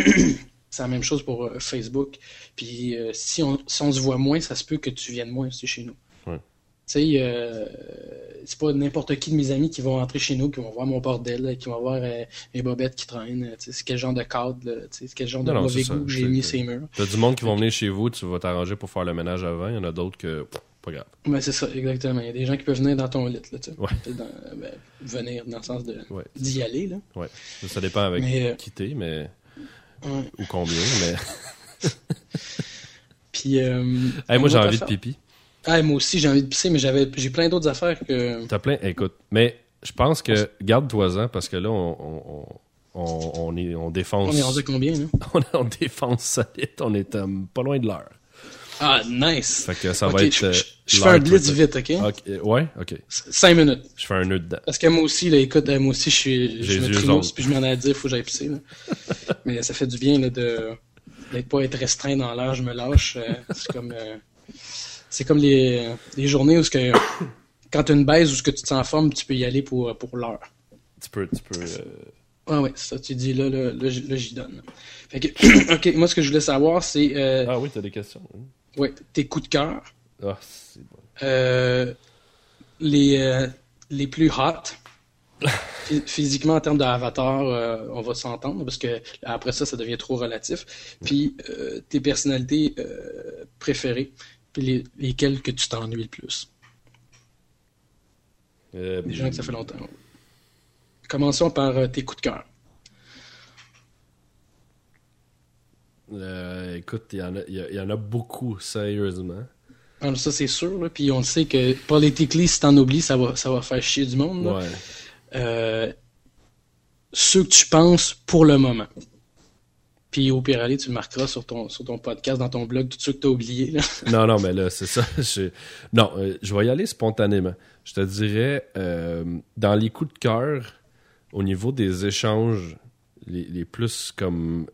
c'est la même chose pour Facebook. Puis si, on, si on se voit moins, ça se peut que tu viennes moins aussi chez nous. Ouais. Tu sais, euh, c'est pas n'importe qui de mes amis qui vont rentrer chez nous, qui vont voir mon bordel, qui vont voir euh, mes bobettes qui traînent. euh, tu sais, C'est quel genre de cadre, là, tu sais, c'est quel genre de Non, mauvais goût que j'ai mis ces murs. T'as du monde qui vont venir chez vous, tu vas t'arranger pour faire le ménage avant. Il y en a d'autres que, pff, pas grave. Ouais, c'est ça, exactement. Il y a des gens qui peuvent venir dans ton lit, là. Ouais. Dans- ben, venir dans le sens Ouais. d'y aller, là. Ouais. Ça, dépend avec Mais, euh, qui t'es, mais. Ouais. Ou combien, mais. Puis, euh, Hey, moi, j'ai envie de pipi. Ah, moi aussi, j'ai envie de pisser, mais j'avais, j'ai plein d'autres affaires que. T'as plein. Écoute, mais je pense que. Garde-toi-en, parce que là, on, on, on, on, est, on défonce. On est rendu combien, là? on, on défonce solide. On est euh, pas loin de l'heure. Ah, nice! Fait que ça va être. je, euh, je- je fais un blitz vite, ok? Ok, euh, Ouais, ok. Cinq minutes. Je fais un nœud dedans. Parce que moi aussi, là, écoute, moi aussi, je suis. J'ai Je me puis je m'en ai à dire, faut que j'aille pisser, là. mais ça fait du bien, là, de. d'être pas être restreint dans l'heure, je me lâche. euh, c'est comme. euh, c'est comme les, les journées où ce que. Quand tu as une baise ou ce que tu te sens en forme, tu peux y aller pour, pour l'heure. Tu peux. Tu peux euh, Ouais, ouais, ça, tu dis là, là, là, j- là, j'y donne. Fait que, ok, moi, ce que je voulais savoir, c'est, euh, Ah oui, t'as des questions. ouais, tes coups de cœur, Ah, c'est bon. euh, les, les plus hot, Physiquement, en termes d'avatar, euh, on va s'entendre parce que après ça, ça devient trop relatif. Puis euh, tes personnalités euh, préférées, les, lesquelles que tu t'ennuies le plus? Les gens que ça fait longtemps. Commençons par tes coups de cœur. écoute, il y, y, en a beaucoup, sérieusement. Alors ça, c'est sûr. Puis on sait que politically, si t'en oublies, ça va, ça va faire chier du monde. Ouais. Euh, ceux que tu penses pour le moment. Puis au pire aller, tu le marqueras sur ton, sur ton podcast, dans ton blog, tout ceux que tu as oublié. non, non, mais là, c'est ça. Non, euh, je vais y aller spontanément. Je te dirais, euh, dans les coups de cœur, au niveau des échanges les, les plus comme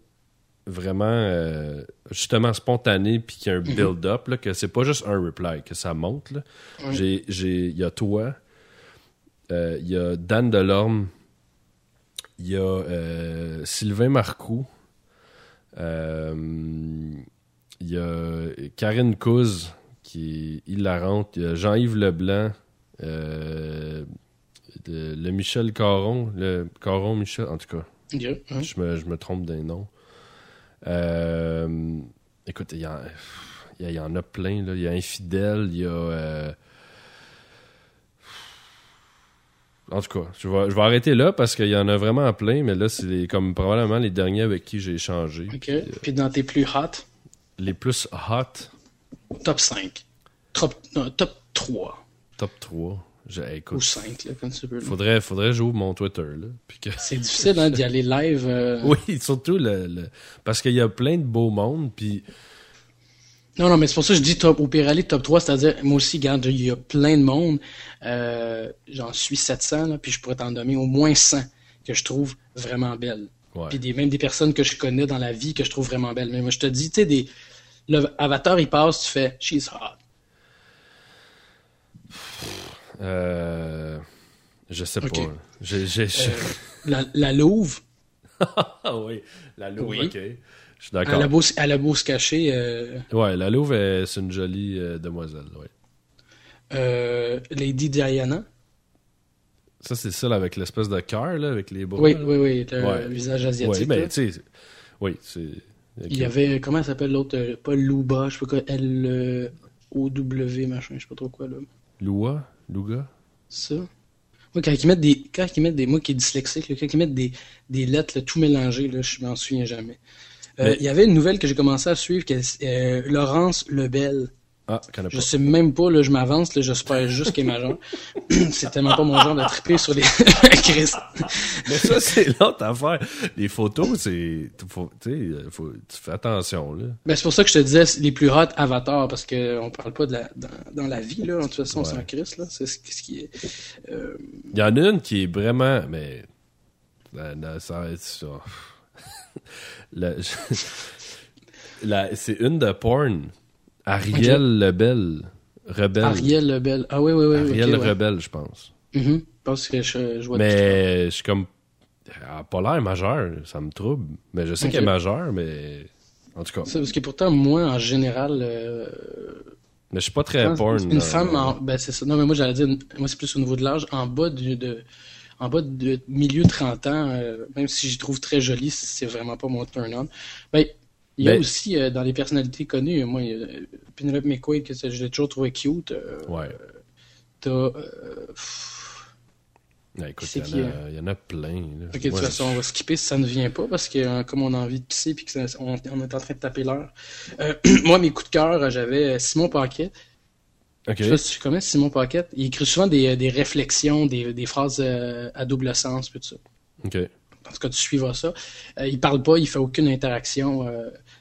vraiment euh, justement spontané puis qu'il y a un mhm. build-up, que c'est pas juste un reply, que ça monte. Il y a toi, il y a Dan Delorme, il y a Sylvain Marcoux, il y a Karine Couz qui est hilarante, il y a Jean-Yves Leblanc, le, Michel Caron, le Caron Michel, en tout cas. je, me, je me trompe des noms. Euh, écoute, il y, y, en a plein. Là. Il y a Infidèle, il y a. Euh, en tout cas, je vais, je vais arrêter là parce qu'il y en a vraiment plein, mais là, c'est comme probablement les derniers avec qui j'ai échangé. OK. Puis, dans tes plus hot? Les plus hot? Top 5. Top, top 3. Top 3. Ou 5, là, comme tu veux. Faudrait, faudrait j'ouvre mon Twitter. Là, que... C'est difficile hein, d'y aller live. Euh. Oui, surtout le, parce qu'il y a plein de beaux mondes. Puis... Non, non, mais c'est pour ça que je dis top, au pire aller top 3, c'est-à-dire, moi aussi, regarde, il y a plein de monde. Euh, J'en suis 700, là, puis je pourrais t'en donner au moins 100 que je trouve vraiment belles. Puis des, même des personnes que je connais dans la vie que je trouve vraiment belles. Mais moi, je te dis, tu sais, des... le avatar, il passe, tu fais « she's hot ». Euh, je sais pas. Euh, la, la, Louve. oui, la Louve, ok. Je suis d'accord. Elle, a beau se cacher. Euh... Ouais, la Louve, c'est une jolie euh, demoiselle, oui. Lady Diana. Ça, c'est celle avec l'espèce de cœur, là, avec les bras. Oui, oui, oui, le visage asiatique. Oui, mais tu sais, oui, c'est. Il y avait, comment s'appelle l'autre Pas Louba, je sais pas quoi, L-O-W, machin, je sais pas trop quoi, là. Loua Louga? Ça. Moi, quand ils mettent des. Quand ils mettent des. Moi qui est dyslexique, quand ils mettent des, des lettres tout mélangées, là, je m'en souviens jamais. Euh, il y avait une nouvelle que j'ai commencé à suivre, qui est euh, Laurence Lebel. Ah, je sais même pas, là, je m'avance, là, j'espère juste qu'il est majeur. c'est tellement pas mon genre de triper sur les Chris. Mais ça, c'est l'autre affaire. Les photos, c'est. Faut, tu fais attention, là. Ben, c'est pour ça que je te disais les plus hot avatars, parce qu'on parle pas de la, dans, la vie, là. De toute façon, c'est un Chris, là. C'est ce, qui est. Euh, Il y en a une qui est vraiment. Mais. ça va être ça. c'est une de porn. Ariel Lebel. Rebelle. Ariel Lebel. Ah oui, oui, oui. Ariel Rebelle, je pense. Mm pense que je, je vois Mais je suis comme. Elle n'a pas l'air majeure, ça me trouble. Mais je sais qu'elle est majeure, mais. En tout cas. C'est parce que pourtant, moi, en général. Euh, mais je suis pas très porn. Une femme, en... ben c'est ça. Non, mais moi, j'allais dire, moi, c'est plus au niveau de l'âge. En bas de, de, en bas de milieu 30 ans, euh, même si j'y trouve très jolie, c'est vraiment pas mon turn-on. Ben, il y a ben- aussi euh, dans les personnalités connues, moi, Penelope McQuaid, que j'ai toujours trouvé cute. Euh, ouais. T'as. Euh, écoute, il y, en a plein. Ok, de toute façon, on va skipper si ça ne vient pas, parce que comme on a envie de pisser puis qu'on on est en train de taper l'heure. moi, mes coups de cœur, j'avais Simon Paquet. Okay. Je sais pas si tu connais Simon Paquet. Il écrit souvent des, des réflexions, des, des phrases à double sens, tout ça. OK. En tout cas, tu suivras ça. il parle pas, il fait aucune interaction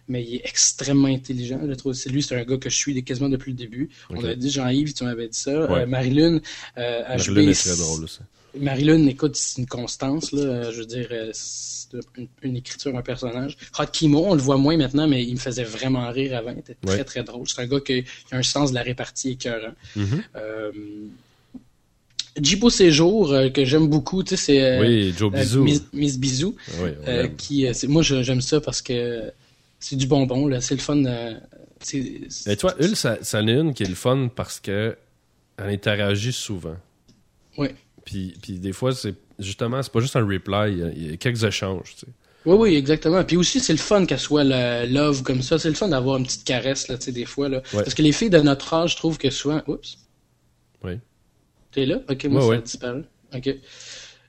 mais il est extrêmement intelligent. Je trouve c'est lui, c'est un gars que je suis quasiment depuis le début. On avait dit Jean-Yves, tu m'avais dit ça. Euh, Marilyn, euh, Marilyn est très drôle aussi. Marilyn, écoute, c'est une constance, là. Euh, je veux dire, c'est une, écriture, un personnage. Hot Kimo, on le voit moins maintenant, mais il me faisait vraiment rire avant. Il était très, très drôle. C'est un gars qui a un sens de la répartie écœurant. Mm Jibo Séjour, que j'aime beaucoup, tu sais, c'est... oui, Joe Bisou. Miss, Bisou. Oui, qui, moi, j'aime ça parce que c'est du bonbon, là. C'est le fun. Euh, Mais toi, Hull, ça, ça en est une qui est le fun parce que elle interagit souvent. Oui. Puis, puis des fois, c'est justement, c'est pas juste un reply, il y a- quelques échanges. tu sais. Oui, oui, exactement. Puis aussi, c'est le fun qu'elle soit le love comme ça. C'est le fun d'avoir une petite caresse, là, tu sais, des fois, là. Ouais. Parce que les filles de notre âge, je trouve que souvent... Oups. Oui. T'es là? Ok, moi, Ouais, ça ouais. a disparu. Ok.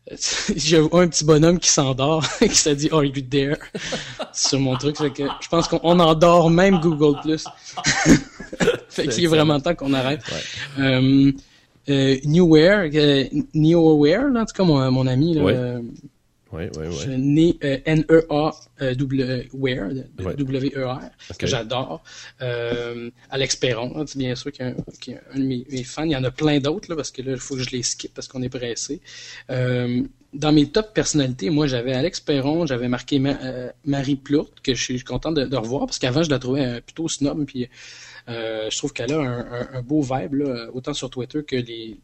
J'ai un petit bonhomme qui s'endort, qui s'est dit Are you there? sur mon truc. Fait que je pense qu'on on endort même Google Plus. fait qu'il est vraiment temps qu'on arrête. Euh, euh, Newware, euh, Newware, là, en tout cas, mon, mon ami, là, Ouais. euh, je- oui. né- euh, N-E-A-W-Ware, Ouais. W-E-R, Ok. que j'adore. Euh, Alex Perron, là, c'est bien sûr, qui est un, qui est un de mes, mes fans. Il y en a plein d'autres, là, parce que là, il faut que je les skip parce qu'on est pressé. Euh, dans mes top personnalités, moi, j'avais Alex Perron, j'avais marqué Ma- euh, Marie Plourde, que je suis content de, de revoir, parce qu'avant, je la trouvais euh, plutôt snob, puis euh, je trouve qu'elle a un, un- un beau vibe, là, autant sur Twitter que les,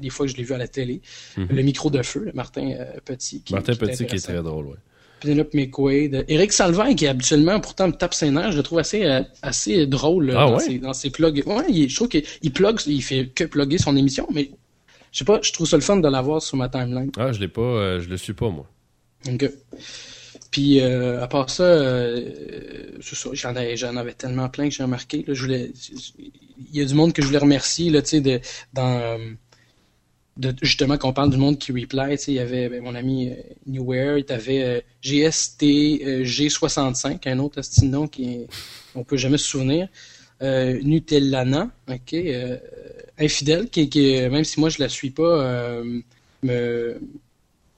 les fois que je l'ai vu à la télé. Le micro de feu, le Martin euh, Petit. Qui, Mhm. Martin qui Petit qui est très drôle, ouais. Penelope McQuaid. Eric Salvain, qui habituellement, pourtant, me tape ses nerfs, je le trouve assez, euh, assez drôle Ah dans, ouais? ses, dans ses plugs. Ouais, il- je trouve qu'il il plug, il fait que plugger son émission, mais je sais pas, je trouve ça le fun de l'avoir sur ma timeline. Ah, je l'ai pas, euh, je le suis pas, moi. Puis euh, à part ça, euh, j'en avais, tellement plein que j'ai remarqué. Là, je voulais, il y a du monde que je voulais remercier là, de, dans de, justement qu'on parle du monde qui reply. Il y avait ben, mon ami euh, Newware, il avait GST euh, G65, un autre nom qui on peut jamais se souvenir. Euh, Nutellana, ok, euh, infidèle, qui, qui même si moi je la suis pas, euh, me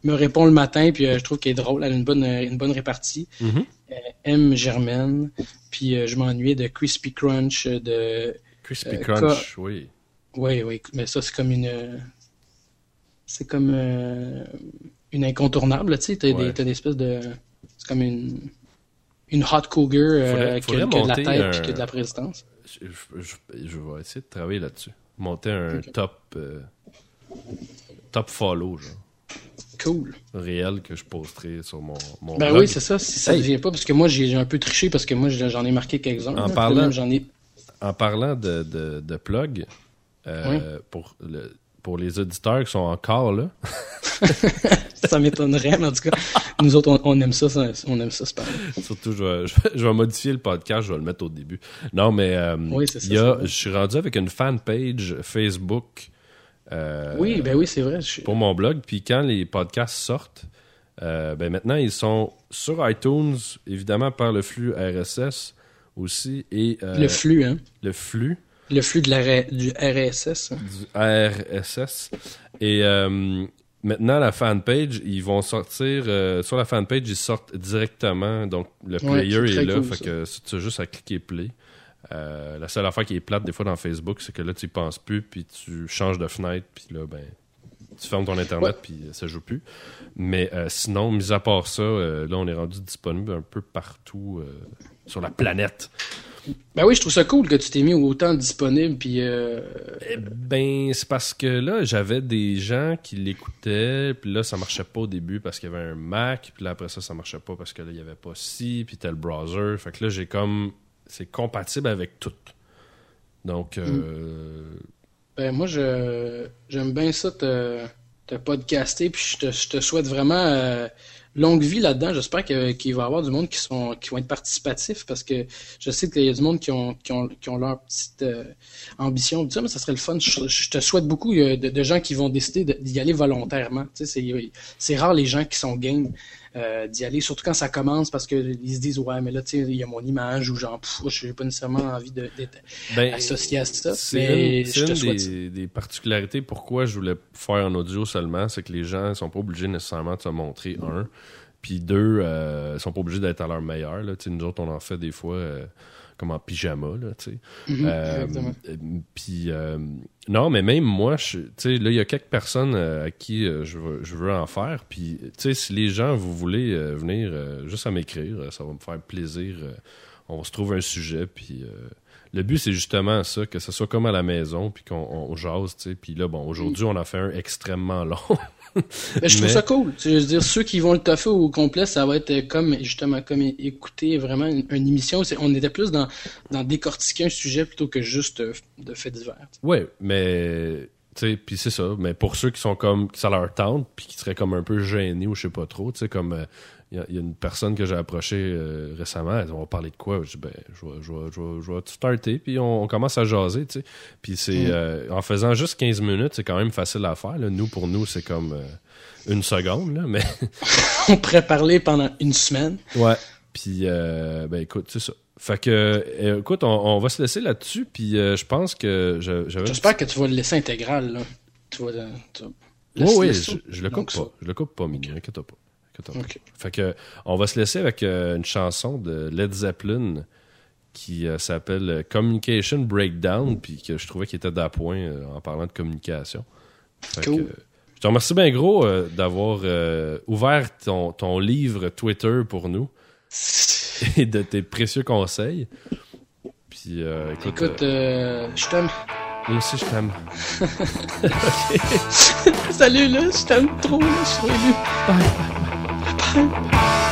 me répond le matin, puis euh, je trouve qu'elle est drôle, elle a une bonne, euh, une bonne répartie. Mhm. Euh, M. Germaine, puis euh, je m'ennuyais de Crispy Crunch, de... Crispy Crunch, oui. Oui, oui, mais ça, c'est comme une... C'est comme une incontournable, tu sais, t'as Ouais. des, espèces de... C'est comme une... Une hot cougar Faudrait- qui, faudrait a- qui a de la tête un- puis qui a de la présidence. Je, je- vais essayer de travailler là-dessus. Monter un top, top follow, genre. Cool. Réel que je posterai sur mon, mon Ben blog. oui, c'est ça, si ça ne Hey. vient pas, parce que moi, j'ai un peu triché, parce que moi, j'en ai marqué quelques-uns. En parlant- J'en ai... En parlant de, de, de plug, euh, pour, le, pour les auditeurs qui sont encore là, ça m'étonnerait, mais en tout cas, nous autres, on, on aime ça, ça- on aime ça, surtout, je vais, je vais- je vais modifier le podcast, je vais le mettre au début. Non, mais euh, Oui, ça, y a, je suis rendu avec une fanpage Facebook euh, Oui, ben oui, c'est vrai. je- pour mon blog. Puis quand les podcasts sortent, euh, ben maintenant ils sont sur iTunes, évidemment par le flux RSS aussi, et euh, Le flux, hein. le flux Le flux de la, du RSS. hein. du RSS. Et maintenant, la fanpage, ils vont sortir. sur la fanpage, ils sortent directement. Donc, le player c'est est là. fait ça. que as juste à cliquer play. Euh, la seule affaire qui est plate des fois dans Facebook, c'est que là, tu y penses plus, puis tu changes de fenêtre, puis là, ben, tu fermes ton Internet, puis ça joue plus. Mais euh, sinon, mis à part ça, euh, là, on est rendu disponible un peu partout sur la planète. Ben oui, je trouve ça cool que tu t'es mis autant disponible, puis euh, Eh ben, c'est parce que là, j'avais des gens qui l'écoutaient, puis là, ça marchait pas au début parce qu'il y avait un Mac, puis là, après ça, ça marchait pas parce que là, il y avait pas ci, puis tel browser. Fait que là, j'ai comme. C'est compatible avec tout. Donc, euh, ben moi, je j'aime bien ça te, te podcaster, puis je te, je te souhaite vraiment euh, longue vie là-dedans. J'espère que- qu'il va y avoir du monde qui sont qui vont être participatifs, parce que je sais qu'il y a du monde qui ont, qui ont, qui ont leur petite euh, ambition, ça, mais ça serait le fun. Je, te souhaite beaucoup euh, de, de gens qui vont décider de- d'y aller volontairement. C'est c'est rare les gens qui sont game euh, d'y aller, surtout quand ça commence, parce qu'ils se disent ouais, mais là, tu sais, il y a mon image ou genre, je n'ai pas nécessairement envie d'être ben, associé à ça. C'est Mais une, des, des particularités pourquoi je voulais faire en audio seulement, c'est que les gens sont pas obligés nécessairement de se montrer un, puis deux, euh, sont pas obligés d'être à leur meilleur. Là. Nous autres, on en fait des fois euh, comme en pyjama. Là, tu sais. Mhm, Euh, Puis euh, non, mais même moi, tu sais, là, il y a quelques personnes euh, à qui je, veux, je veux en faire. Puis, tu sais, si les gens, vous voulez venir juste à m'écrire, ça va me faire plaisir. on se trouve un sujet, puis le but, c'est justement ça, que ce soit comme à la maison, puis qu'on on jase, tu sais. Puis là, bon, aujourd'hui, on a fait un extrêmement long. Mais je trouve mais- ça cool. Je veux dire, ceux qui vont le toffer au complet, ça va être comme justement comme écouter vraiment une, une émission. On était plus dans, dans décortiquer un sujet plutôt que juste euh, de faits divers. Ouais, mais Tu sais, puis c'est ça. Mais pour ceux qui sont comme, qui ça leur tente, puis qui seraient comme un peu gênés ou je sais pas trop, tu sais, comme euh, il y, a une personne que j'ai approchée euh, récemment, elle dit, on va parler de quoi? Je dis, ben, je vais, je vais, je vais, je vais starter, puis on, on commence à jaser, tu sais. Puis c'est, Mm. euh, en faisant juste 15 minutes, c'est quand même facile à faire. Là. Nous, pour nous, c'est comme euh, une seconde, là, mais On pourrait parler pendant une semaine. ouais. Puis, ben écoute, c'est ça. Fait que, écoute, on, on va se laisser là-dessus, puis je pense que je- j'avais... J'espère que tu vas le laisser intégral, là. Tu vas, tu Oui, oui, je, je le coupe Donc, pas. Je le coupe pas, Mignon, inquiète pas. Fait que, on va se laisser avec euh, une chanson de Led Zeppelin qui euh, s'appelle euh, Communication Breakdown, puis que je trouvais qu'il était d'appoint euh, en parlant de communication. Fait que, Cool. je te remercie bien gros euh, d'avoir euh, ouvert ton, ton livre Twitter pour nous et de tes précieux conseils. Puis, euh, écoute, Écoute, euh, euh, je t'aime. moi aussi je t'aime. Salut, là, je t'aime trop, là, je suis ému. Bye. Bye.